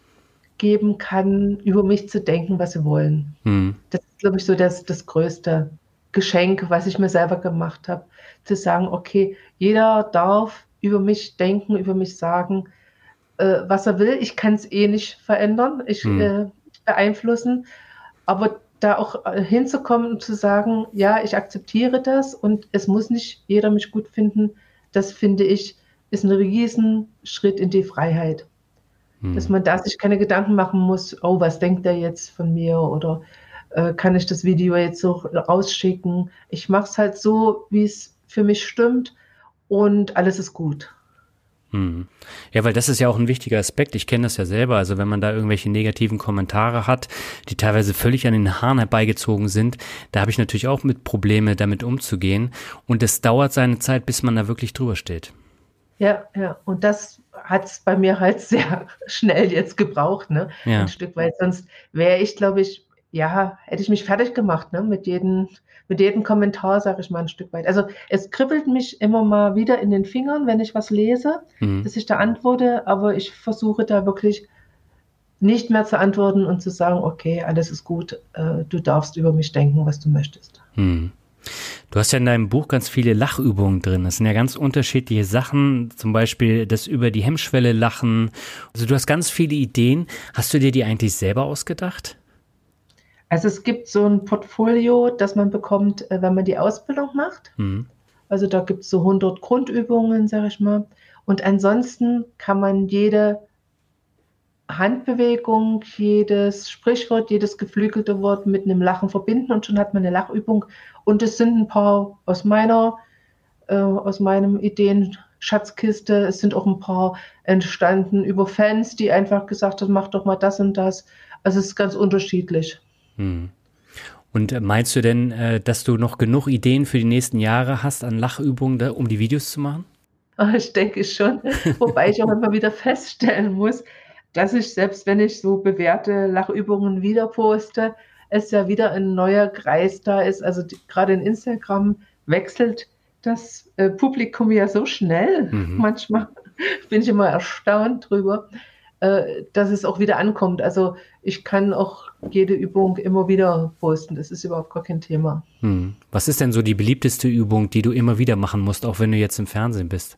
geben kann, über mich zu denken, was sie wollen. Mhm. Das ist, glaube ich, so das, das größte Geschenk, was ich mir selber gemacht habe. Zu sagen, okay, jeder darf über mich denken, über mich sagen, äh, was er will. Ich kann es eh nicht verändern, ich mhm. äh, beeinflussen. Aber da auch äh, hinzukommen und zu sagen, ja, ich akzeptiere das und es muss nicht jeder mich gut finden, das finde ich ist ein Riesenschritt in die Freiheit. Hm. Dass man da sich keine Gedanken machen muss, oh, was denkt der jetzt von mir oder äh, kann ich das Video jetzt so rausschicken. Ich mache es halt so, wie es für mich stimmt und alles ist gut. Hm. Ja, weil das ist ja auch ein wichtiger Aspekt. Ich kenne das ja selber. Also wenn man da irgendwelche negativen Kommentare hat, die teilweise völlig an den Haaren herbeigezogen sind, da habe ich natürlich auch mit Probleme, damit umzugehen. Und es dauert seine Zeit, bis man da wirklich drüber steht. Ja, ja. Und das hat es bei mir halt sehr schnell jetzt gebraucht, ne? Ja. Ein Stück weit. Sonst wäre ich, glaube ich, ja, hätte ich mich fertig gemacht, ne? Mit jedem, mit jedem Kommentar, sage ich mal ein Stück weit. Also es kribbelt mich immer mal wieder in den Fingern, wenn ich was lese, mhm. dass ich da antworte, aber ich versuche da wirklich nicht mehr zu antworten und zu sagen, okay, alles ist gut, äh, du darfst über mich denken, was du möchtest. Mhm. Du hast ja in deinem Buch ganz viele Lachübungen drin. Das sind ja ganz unterschiedliche Sachen, zum Beispiel das über die Hemmschwelle lachen. Also du hast ganz viele Ideen. Hast du dir die eigentlich selber ausgedacht? Also es gibt so ein Portfolio, das man bekommt, äh, wenn man die Ausbildung macht. Mhm. Also da gibt es so 100 Grundübungen, sage ich mal. Und ansonsten kann man jede Handbewegung, jedes Sprichwort, jedes geflügelte Wort mit einem Lachen verbinden und schon hat man eine Lachübung. Und es sind ein paar aus meiner, äh, aus meinem Ideenschatzkiste. Es sind auch ein paar entstanden über Fans, die einfach gesagt haben, mach doch mal das und das. Also es ist ganz unterschiedlich. Hm. Und meinst du denn, äh, dass du noch genug Ideen für die nächsten Jahre hast an Lachübungen, um die Videos zu machen? Ich denke schon, wobei ich auch immer wieder feststellen muss, dass ich, selbst wenn ich so bewährte Lachübungen wieder poste, es ja wieder ein neuer Kreis da ist. Also gerade in Instagram wechselt das äh, Publikum ja so schnell. Mhm. Manchmal bin ich immer erstaunt drüber, äh, dass es auch wieder ankommt. Also ich kann auch jede Übung immer wieder posten. Das ist überhaupt gar kein Thema. Mhm. Was ist denn so die beliebteste Übung, die du immer wieder machen musst, auch wenn du jetzt im Fernsehen bist?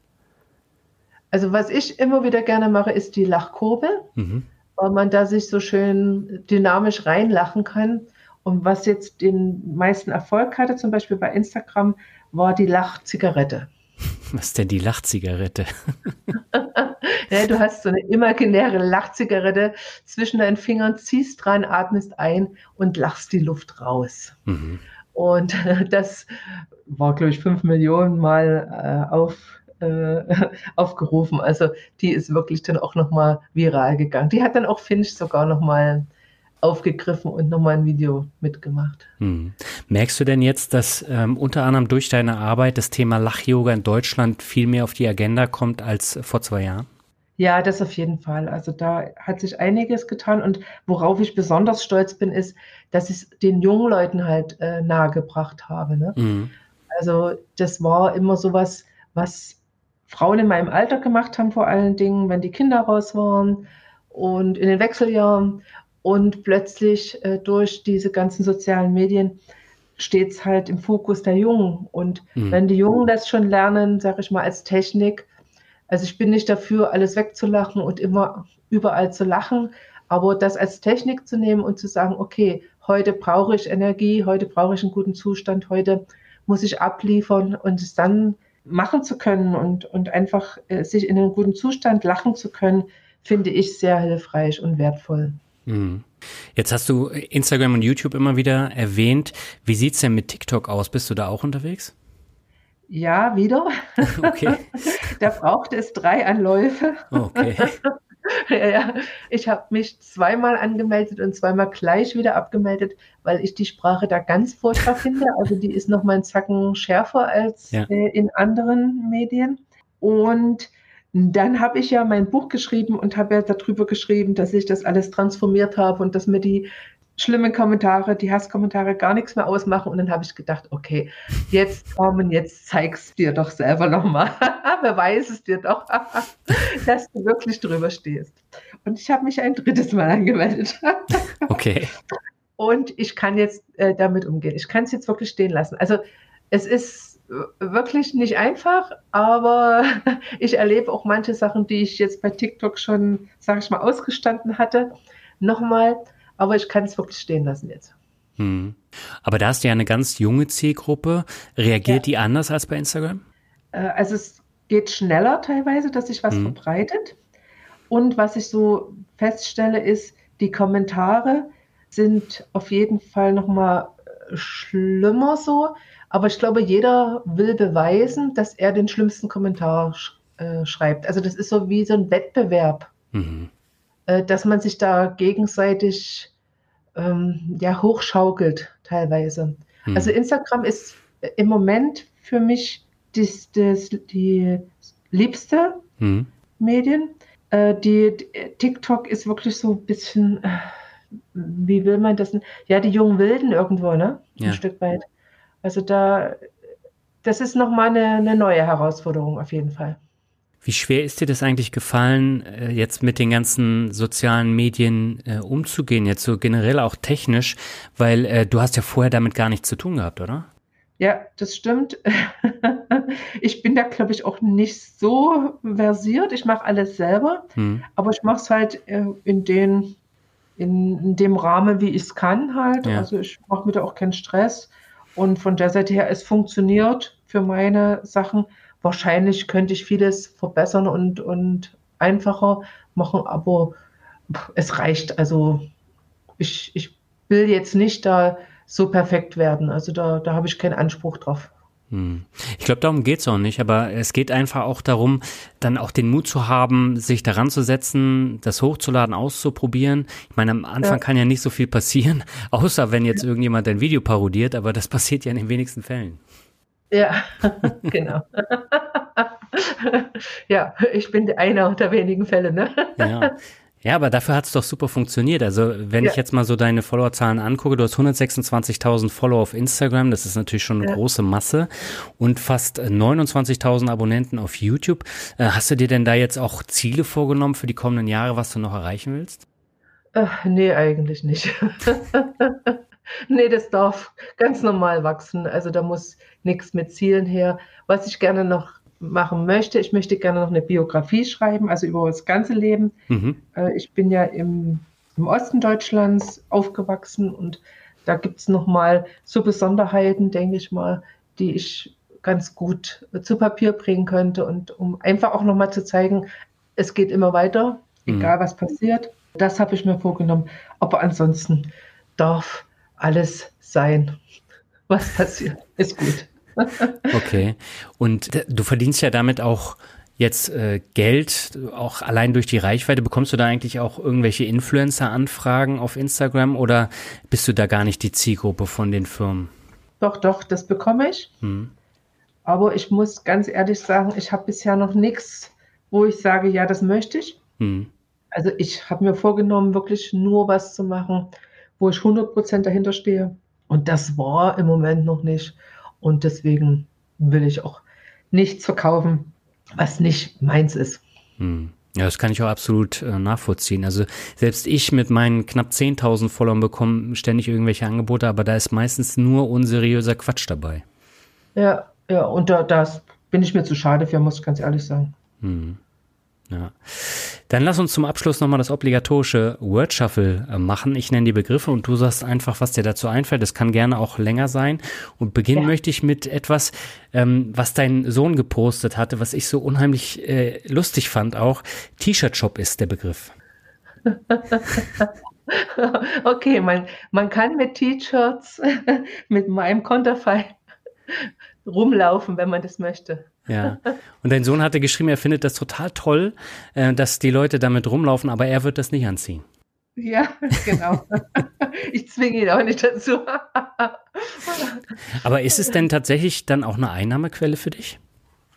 Also was ich immer wieder gerne mache, ist die Lachkurve, mhm. weil man da sich so schön dynamisch reinlachen kann. Und was jetzt den meisten Erfolg hatte, zum Beispiel bei Instagram, war die Lachzigarette. Was ist denn die Lachzigarette? ja, du hast so eine imaginäre Lachzigarette zwischen deinen Fingern, ziehst dran, atmest ein und lachst die Luft raus. Mhm. Und das war, glaube ich, fünf Millionen Mal äh, auf äh, aufgerufen. Also die ist wirklich dann auch nochmal viral gegangen. Die hat dann auch Finch sogar nochmal aufgegriffen und nochmal ein Video mitgemacht. Hm. Merkst du denn jetzt, dass ähm, unter anderem durch deine Arbeit das Thema Lach-Yoga in Deutschland viel mehr auf die Agenda kommt als vor zwei Jahren? Ja, das auf jeden Fall. Also da hat sich einiges getan und worauf ich besonders stolz bin, ist, dass ich es den jungen Leuten halt äh, nahegebracht habe. Ne? Mhm. Also das war immer sowas, was Frauen in meinem Alter gemacht haben, vor allen Dingen, wenn die Kinder raus waren und in den Wechseljahren. Und plötzlich äh, durch diese ganzen sozialen Medien steht es halt im Fokus der Jungen. Und mhm. wenn die Jungen das schon lernen, sage ich mal, als Technik, also ich bin nicht dafür, alles wegzulachen und immer überall zu lachen, aber das als Technik zu nehmen und zu sagen, okay, heute brauche ich Energie, heute brauche ich einen guten Zustand, heute muss ich abliefern und es dann machen zu können und, und einfach äh, sich in einen guten Zustand lachen zu können, finde ich sehr hilfreich und wertvoll. Mhm. Jetzt hast du Instagram und YouTube immer wieder erwähnt. Wie sieht es denn mit TikTok aus? Bist du da auch unterwegs? Ja, wieder. Okay. da braucht es drei Anläufe. Okay. ja, ja. Ich habe mich zweimal angemeldet und zweimal gleich wieder abgemeldet, weil ich die Sprache da ganz furchtbar finde. Also die ist noch mal einen Zacken schärfer als ja. äh, in anderen Medien. Und dann habe ich ja mein Buch geschrieben und habe ja darüber geschrieben, dass ich das alles transformiert habe und dass mir die schlimmen Kommentare, die Hasskommentare gar nichts mehr ausmachen. Und dann habe ich gedacht, okay, jetzt kommen, jetzt zeig's dir doch selber nochmal. Beweis es dir doch, dass du wirklich drüber stehst. Und ich habe mich ein drittes Mal angemeldet. okay. Und ich kann jetzt äh, damit umgehen. Ich kann es jetzt wirklich stehen lassen. Also es ist wirklich nicht einfach, aber ich erlebe auch manche Sachen, die ich jetzt bei TikTok schon, sage ich mal, ausgestanden hatte, nochmal. Aber ich kann es wirklich stehen lassen jetzt. Hm. Aber da hast du ja eine ganz junge Zielgruppe. Reagiert ja. die anders als bei Instagram? Äh, also es geht schneller teilweise, dass sich was hm. verbreitet. Und was ich so feststelle, ist, die Kommentare sind auf jeden Fall nochmal schlimmer so. Aber ich glaube, jeder will beweisen, dass er den schlimmsten Kommentar sch äh, schreibt. Also das ist so wie so ein Wettbewerb, mhm. Äh, dass man sich da gegenseitig ähm, ja, hochschaukelt teilweise. Mhm. Also Instagram ist im Moment für mich das, das, die liebste mhm. Medien. Äh, die, TikTok ist wirklich so ein bisschen, äh, wie will man das? Ja, die jungen Wilden irgendwo, ne? Ein Stück weit. Also da, das ist nochmal eine, eine neue Herausforderung auf jeden Fall. Wie schwer ist dir das eigentlich gefallen, äh, jetzt mit den ganzen sozialen Medien äh, umzugehen, jetzt so generell auch technisch, weil äh, du hast ja vorher damit gar nichts zu tun gehabt, oder? Ja, das stimmt. ich bin da, glaube ich, auch nicht so versiert. Ich mache alles selber, hm. aber ich mache es halt in, den, in, in, dem Rahmen, wie ich es kann halt. Ja. Also ich mache mir da auch keinen Stress. Und von der Seite her, es funktioniert für meine Sachen. Wahrscheinlich könnte ich vieles verbessern und, und einfacher machen, aber es reicht. Also ich, ich will jetzt nicht da so perfekt werden. Also da, da habe ich keinen Anspruch drauf. Hm. Ich glaube, darum geht's auch nicht, aber es geht einfach auch darum, dann auch den Mut zu haben, sich daran zu setzen, das hochzuladen, auszuprobieren. Ich meine, am Anfang ja. kann ja nicht so viel passieren, außer wenn jetzt irgendjemand ein Video parodiert, aber das passiert ja in den wenigsten Fällen. Ja, genau. ja, ich bin einer der wenigen Fälle, ne? ja. Ja, aber dafür hat's doch super funktioniert. Also wenn ja. ich jetzt mal so deine Followerzahlen angucke, du hast 126.000 Follower auf Instagram, das ist natürlich schon eine ja. große Masse und fast 29.000 Abonnenten auf YouTube. Äh, hast du dir denn da jetzt auch Ziele vorgenommen für die kommenden Jahre, was du noch erreichen willst? Ach, nee, eigentlich nicht. nee, das darf ganz normal wachsen. Also da muss nichts mit Zielen her. Was ich gerne noch machen möchte. Ich möchte gerne noch eine Biografie schreiben, also über das ganze Leben. Mhm. Äh, ich bin ja im, im, Osten Deutschlands aufgewachsen und da gibt es nochmal so Besonderheiten, denke ich mal, die ich ganz gut zu Papier bringen könnte und um einfach auch nochmal zu zeigen, es geht immer weiter, mhm. egal mhm. was passiert. Das habe ich mir vorgenommen. Aber ansonsten darf alles sein, was passiert. Ist gut. okay. Und du verdienst ja damit auch jetzt äh, Geld, auch allein durch die Reichweite. Bekommst du da eigentlich auch irgendwelche Influencer-Anfragen auf Instagram oder bist du da gar nicht die Zielgruppe von den Firmen? Doch, doch, das bekomme ich. Hm. Aber ich muss ganz ehrlich sagen, ich habe bisher noch nichts wo ich sage, ja, das möchte ich. Mhm. Also ich habe mir vorgenommen, wirklich nur was zu machen, wo ich 100% dahinter stehe. Und das war im Moment noch nicht. Und deswegen will ich auch nichts verkaufen, was nicht meins ist. Hm. Ja, das kann ich auch absolut äh, nachvollziehen. Also selbst ich mit meinen knapp 10.000 Followern bekomme ständig irgendwelche Angebote, aber da ist meistens nur unseriöser Quatsch dabei. Ja, ja, und da das bin ich mir zu schade für, muss ich ganz ehrlich sagen. Hm. Ja. Dann lass uns zum Abschluss nochmal das obligatorische Word Shuffle äh, machen. Ich nenne die Begriffe und du sagst einfach, was dir dazu einfällt. Das kann gerne auch länger sein. Und beginnen ja. möchte ich mit etwas, ähm, was dein Sohn gepostet hatte, was ich so unheimlich äh, lustig fand auch. T-Shirt-Shop ist der Begriff. okay, man, man kann mit T-Shirts mit meinem Konterfei rumlaufen, wenn man das möchte. Ja. Und dein Sohn hatte geschrieben, er findet das total toll, äh, dass die Leute damit rumlaufen, aber er wird das nicht anziehen. Ja, genau. ich zwinge ihn auch nicht dazu. aber ist es denn tatsächlich dann auch eine Einnahmequelle für dich?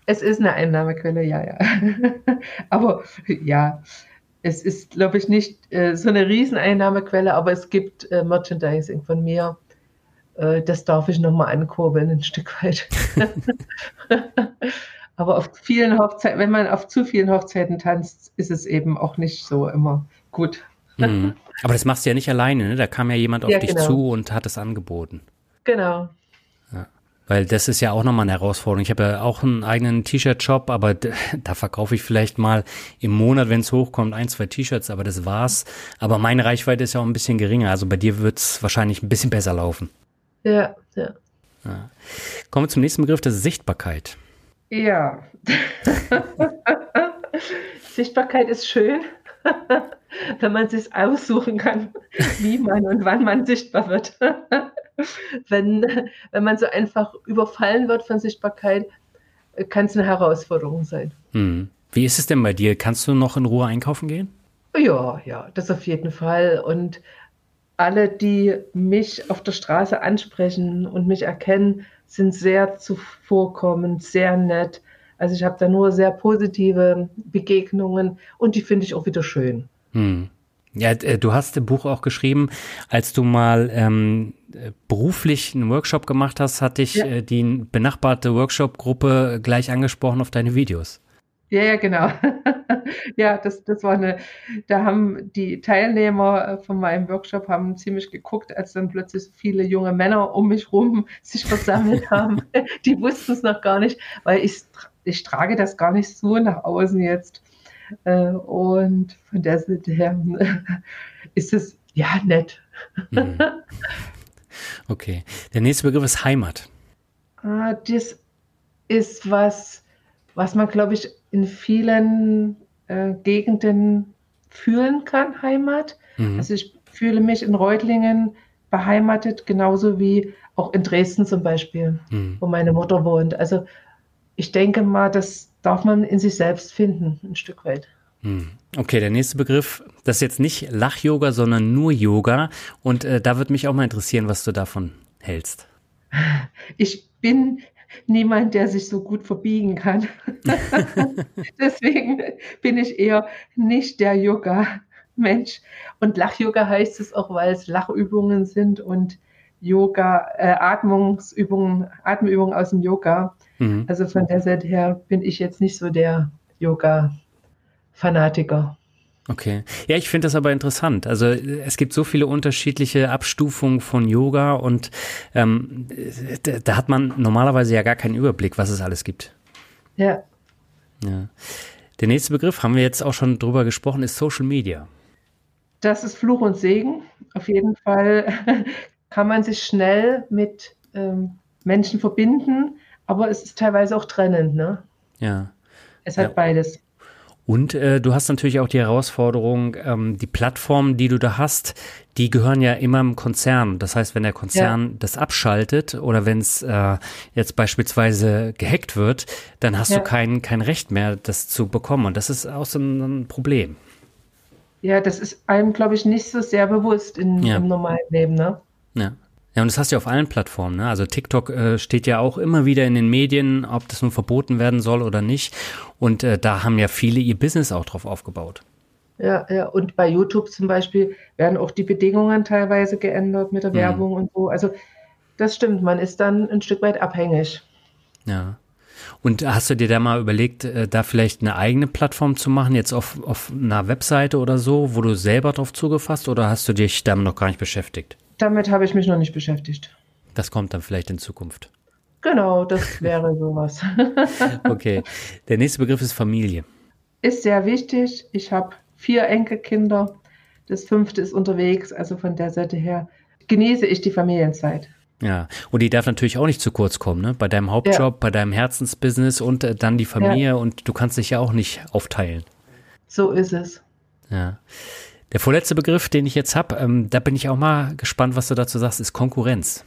Es ist eine Einnahmequelle, ja, ja. aber ja, es ist, glaube ich, nicht äh, so eine Rieseneinnahmequelle, aber es gibt äh, Merchandising von mir äh, das darf ich nochmal ankurbeln, ein Stück weit. Aber auf vielen Hochzeiten, wenn man auf zu vielen Hochzeiten tanzt, ist es eben auch nicht so immer gut. Mhm. Aber das machst du ja nicht alleine, ne? Da kam ja jemand auf ja, dich genau. zu und hat es angeboten. Genau. Ja. Weil das ist ja auch nochmal eine Herausforderung. Ich habe ja auch einen eigenen T-Shirt-Shop, aber da verkaufe ich vielleicht mal im Monat, wenn es hochkommt, ein, zwei T-Shirts, aber das war's. Aber meine Reichweite ist ja auch ein bisschen geringer. Also bei dir wird es wahrscheinlich ein bisschen besser laufen. Ja, ja. ja. Kommen wir zum nächsten Begriff, das ist Sichtbarkeit. Ja. Sichtbarkeit ist schön, wenn man sich aussuchen kann, wie man und wann man sichtbar wird. wenn, wenn man so einfach überfallen wird von Sichtbarkeit, kann es eine Herausforderung sein. Hm. Wie ist es denn bei dir? Kannst du noch in Ruhe einkaufen gehen? Ja, ja, das auf jeden Fall. Und alle, die mich auf der Straße ansprechen und mich erkennen, sind sehr zuvorkommend, sehr nett. Also ich habe da nur sehr positive Begegnungen und die finde ich auch wieder schön. Hm. Ja, äh, du hast im Buch auch geschrieben, als du mal ähm, beruflich einen Workshop gemacht hast, hatte ich ja. äh, die benachbarte Workshop-Gruppe gleich angesprochen auf deine Videos. Ja, ja, genau. ja, das, das war eine, da haben die Teilnehmer äh, von meinem Workshop haben ziemlich geguckt, als dann plötzlich so viele junge Männer um mich rum sich versammelt haben. Die wussten es noch gar nicht, weil ich, ich trage das gar nicht so nach außen jetzt. Äh, und von der Seite her ist es ja nett. Mhm. Okay. Der nächste Begriff ist Heimat. Ah, das ist was, was man, glaube ich, in vielen äh, Gegenden fühlen kann, Heimat. Mhm. Also ich fühle mich in Reutlingen beheimatet, genauso wie auch in Dresden zum Beispiel, mhm. wo meine Mutter wohnt. Also ich denke mal, das darf man in sich selbst finden, ein Stück weit. Mhm. Okay, der nächste Begriff, das ist jetzt nicht Lach-Yoga, sondern nur Yoga. Und äh, da würde mich auch mal interessieren, was du davon hältst. Ich bin niemand, der sich so gut verbiegen kann. Deswegen bin ich eher nicht der Yoga-Mensch. Und Lach-Yoga heißt es auch, weil es Lachübungen sind und Yoga, äh, Atmungsübungen, Atemübungen aus dem Yoga. Mhm. Also von der Seite her bin ich jetzt nicht so der Yoga-Fanatiker. Okay. Ja, ich finde das aber interessant. Also es gibt so viele unterschiedliche Abstufungen von Yoga und ähm, da, da, hat man normalerweise ja gar keinen Überblick, was es alles gibt. Ja. Ja. Der nächste Begriff, haben wir jetzt auch schon drüber gesprochen, ist Social Media. Das ist Fluch und Segen. Auf jeden Fall kann man sich schnell mit ähm, Menschen verbinden, aber es ist teilweise auch trennend. Ne? Ja. Es hat ja. beides. Und äh, du hast natürlich auch die Herausforderung, ähm, die Plattformen, die du da hast, die gehören ja immer im Konzern. Das heißt, wenn der Konzern ja. das abschaltet oder wenn es äh, jetzt beispielsweise gehackt wird, dann hast ja. du kein, kein Recht mehr, das zu bekommen. Und das ist auch so ein, ein Problem. Ja, das ist einem, glaube ich, nicht so sehr bewusst in, ja. im normalen Leben, ne? Ja. Ja, und das hast du ja auf allen Plattformen. Ne? Also TikTok äh, steht ja auch immer wieder in den Medien, ob das nun verboten werden soll oder nicht. Und äh, da haben ja viele ihr Business auch drauf aufgebaut. Ja, ja, und bei YouTube zum Beispiel werden auch die Bedingungen teilweise geändert mit der mhm. Werbung und so. Also das stimmt, man ist dann ein Stück weit abhängig. Ja. Und hast du dir da mal überlegt, äh, da vielleicht eine eigene Plattform zu machen, jetzt auf, auf einer Webseite oder so, wo du selber drauf zugefasst oder hast du dich damit noch gar nicht beschäftigt? Damit habe ich mich noch nicht beschäftigt. Das kommt dann vielleicht in Zukunft. Genau, das wäre sowas. okay. Der nächste Begriff ist Familie. Ist sehr wichtig. Ich habe vier Enkelkinder. Das fünfte ist unterwegs. Also von der Seite her genieße ich die Familienzeit. Ja, und die darf natürlich auch nicht zu kurz kommen, ne? Bei deinem Hauptjob, ja. bei deinem Herzensbusiness und äh, dann die Familie ja. und du kannst dich ja auch nicht aufteilen. So ist es. Ja. Der vorletzte Begriff, den ich jetzt habe, ähm, da bin ich auch mal gespannt, was du dazu sagst, ist Konkurrenz.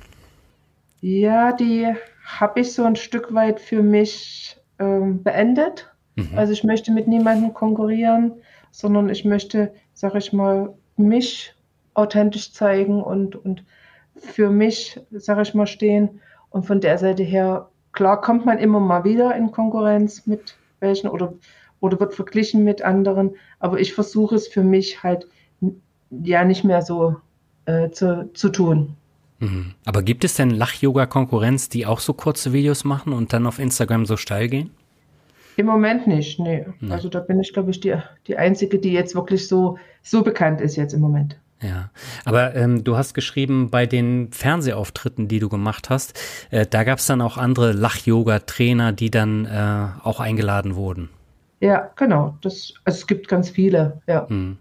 Ja, die habe ich so ein Stück weit für mich ähm, beendet. Mhm. Also ich möchte mit niemandem konkurrieren, sondern ich möchte, sag ich mal, mich authentisch zeigen und, und für mich, sage ich mal, stehen. Und von der Seite her, klar, kommt man immer mal wieder in Konkurrenz mit welchen oder, oder wird verglichen mit anderen. Aber ich versuche es für mich halt ja nicht mehr so äh, zu, zu tun. Mhm. Aber gibt es denn Lach-Yoga-Konkurrenz, die auch so kurze Videos machen und dann auf Instagram so steil gehen? Im Moment nicht, nee. nee. Also da bin ich, glaube ich, die, die Einzige, die jetzt wirklich so, so bekannt ist jetzt im Moment. Ja, aber ähm, du hast geschrieben, bei den Fernsehauftritten, die du gemacht hast, äh, da gab es dann auch andere Lach-Yoga-Trainer, die dann äh, auch eingeladen wurden. Ja, genau. Das, also es gibt ganz viele, ja. Hm.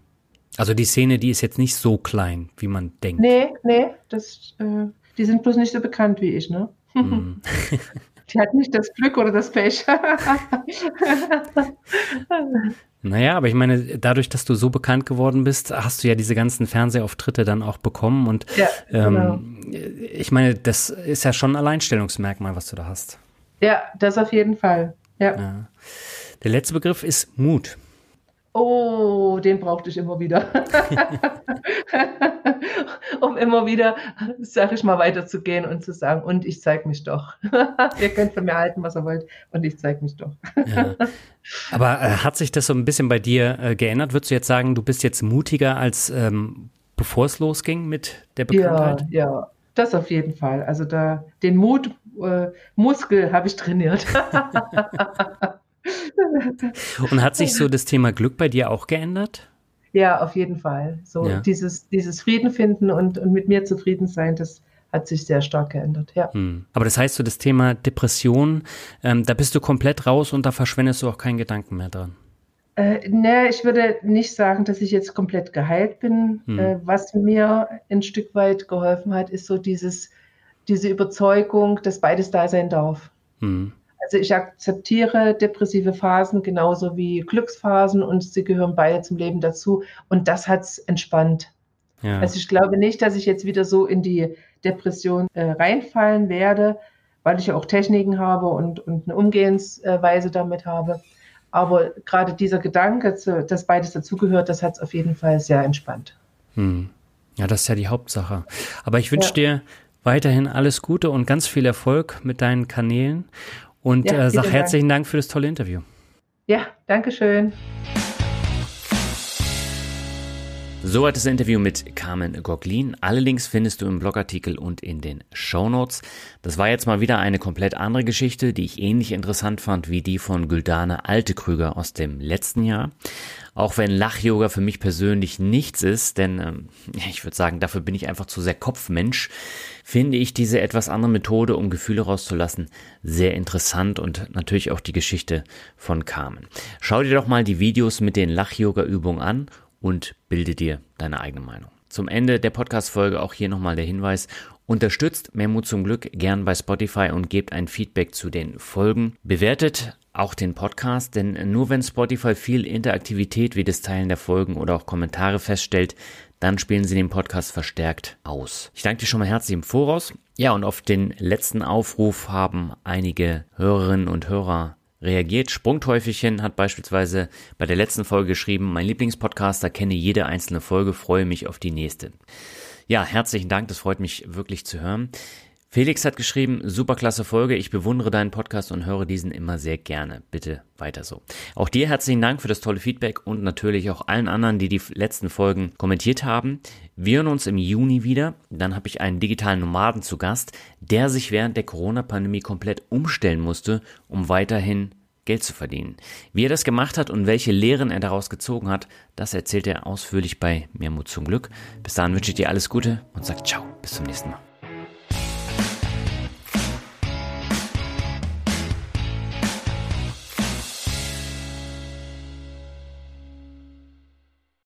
Also die Szene, die ist jetzt nicht so klein, wie man denkt. Nee, nee, das, äh, die sind bloß nicht so bekannt wie ich, ne? Hm. die hat nicht das Glück oder das Pech. Naja, aber ich meine, dadurch, dass du so bekannt geworden bist, hast du ja diese ganzen Fernsehauftritte dann auch bekommen. Und ja, genau. ähm, ich meine, das ist ja schon ein Alleinstellungsmerkmal, was du da hast. Ja, das auf jeden Fall. Ja. ja. Der letzte Begriff ist Mut. Oh, den brauchte ich immer wieder. um immer wieder, sag ich mal, weiterzugehen und zu sagen, und ich zeige mich doch. ihr könnt von mir halten, was ihr wollt, und ich zeige mich doch. ja. Aber äh, hat sich das so ein bisschen bei dir äh, geändert? Würdest du jetzt sagen, du bist jetzt mutiger als ähm, bevor es losging mit der Bekanntheit? Ja, ja, das auf jeden Fall. Also da den Mut, äh, Muskel habe ich trainiert. Und hat sich so das Thema Glück bei dir auch geändert? Ja, auf jeden Fall. So ja. dieses, dieses Frieden finden und, und mit mir zufrieden sein, das hat sich sehr stark geändert, ja. Hm. Aber das heißt so, das Thema Depression, ähm, da bist du komplett raus und da verschwendest du auch keinen Gedanken mehr dran. Äh, ne, ich würde nicht sagen, dass ich jetzt komplett geheilt bin. Hm. Äh, was mir ein Stück weit geholfen hat, ist so dieses, diese Überzeugung, dass beides da sein darf. Hm. Also ich akzeptiere depressive Phasen genauso wie Glücksphasen und sie gehören beide zum Leben dazu. Und das hat es entspannt. Ja. Also ich glaube nicht, dass ich jetzt wieder so in die Depression äh, reinfallen werde, weil ich ja auch Techniken habe und, und eine Umgehensweise damit habe. Aber gerade dieser Gedanke, dass beides dazugehört, das hat es auf jeden Fall sehr entspannt. Hm. Ja, das ist ja die Hauptsache. Aber ich wünsche ja. dir weiterhin alles Gute und ganz viel Erfolg mit deinen Kanälen und ja, äh, sag herzlichen Dank. Dank für das tolle Interview. Ja, danke schön. Soweit das Interview mit Carmen Goglin. Alle Links findest du im Blogartikel und in den Show Notes. Das war jetzt mal wieder eine komplett andere Geschichte, die ich ähnlich interessant fand wie die von Güldane Altekrüger aus dem letzten Jahr. Auch wenn Lach-Yoga für mich persönlich nichts ist, denn ähm, ich würde sagen, dafür bin ich einfach zu sehr Kopfmensch, finde ich diese etwas andere Methode, um Gefühle rauszulassen, sehr interessant und natürlich auch die Geschichte von Carmen. Schau dir doch mal die Videos mit den Lach-Yoga-Übungen an und bilde dir deine eigene Meinung. Zum Ende der Podcast-Folge auch hier nochmal der Hinweis. Unterstützt Mehr zum Glück gern bei Spotify und gebt ein Feedback zu den Folgen. Bewertet auch den Podcast, denn nur wenn Spotify viel Interaktivität wie das Teilen der Folgen oder auch Kommentare feststellt, dann spielen sie den Podcast verstärkt aus. Ich danke dir schon mal herzlich im Voraus. Ja, und auf den letzten Aufruf haben einige Hörerinnen und Hörer reagiert. Sprungteufelchen hat beispielsweise bei der letzten Folge geschrieben, mein Lieblingspodcaster kenne jede einzelne Folge, freue mich auf die nächste. Ja, herzlichen Dank, das freut mich wirklich zu hören. Felix hat geschrieben, superklasse Folge, ich bewundere deinen Podcast und höre diesen immer sehr gerne. Bitte weiter so. Auch dir herzlichen Dank für das tolle Feedback und natürlich auch allen anderen, die die letzten Folgen kommentiert haben. Wir hören uns im Juni wieder. Dann habe ich einen digitalen Nomaden zu Gast, der sich während der Corona-Pandemie komplett umstellen musste, um weiterhin Geld zu verdienen. Wie er das gemacht hat und welche Lehren er daraus gezogen hat, das erzählt er ausführlich bei Mehr Mut zum Glück. Bis dahin wünsche ich dir alles Gute und sag ciao, bis zum nächsten Mal.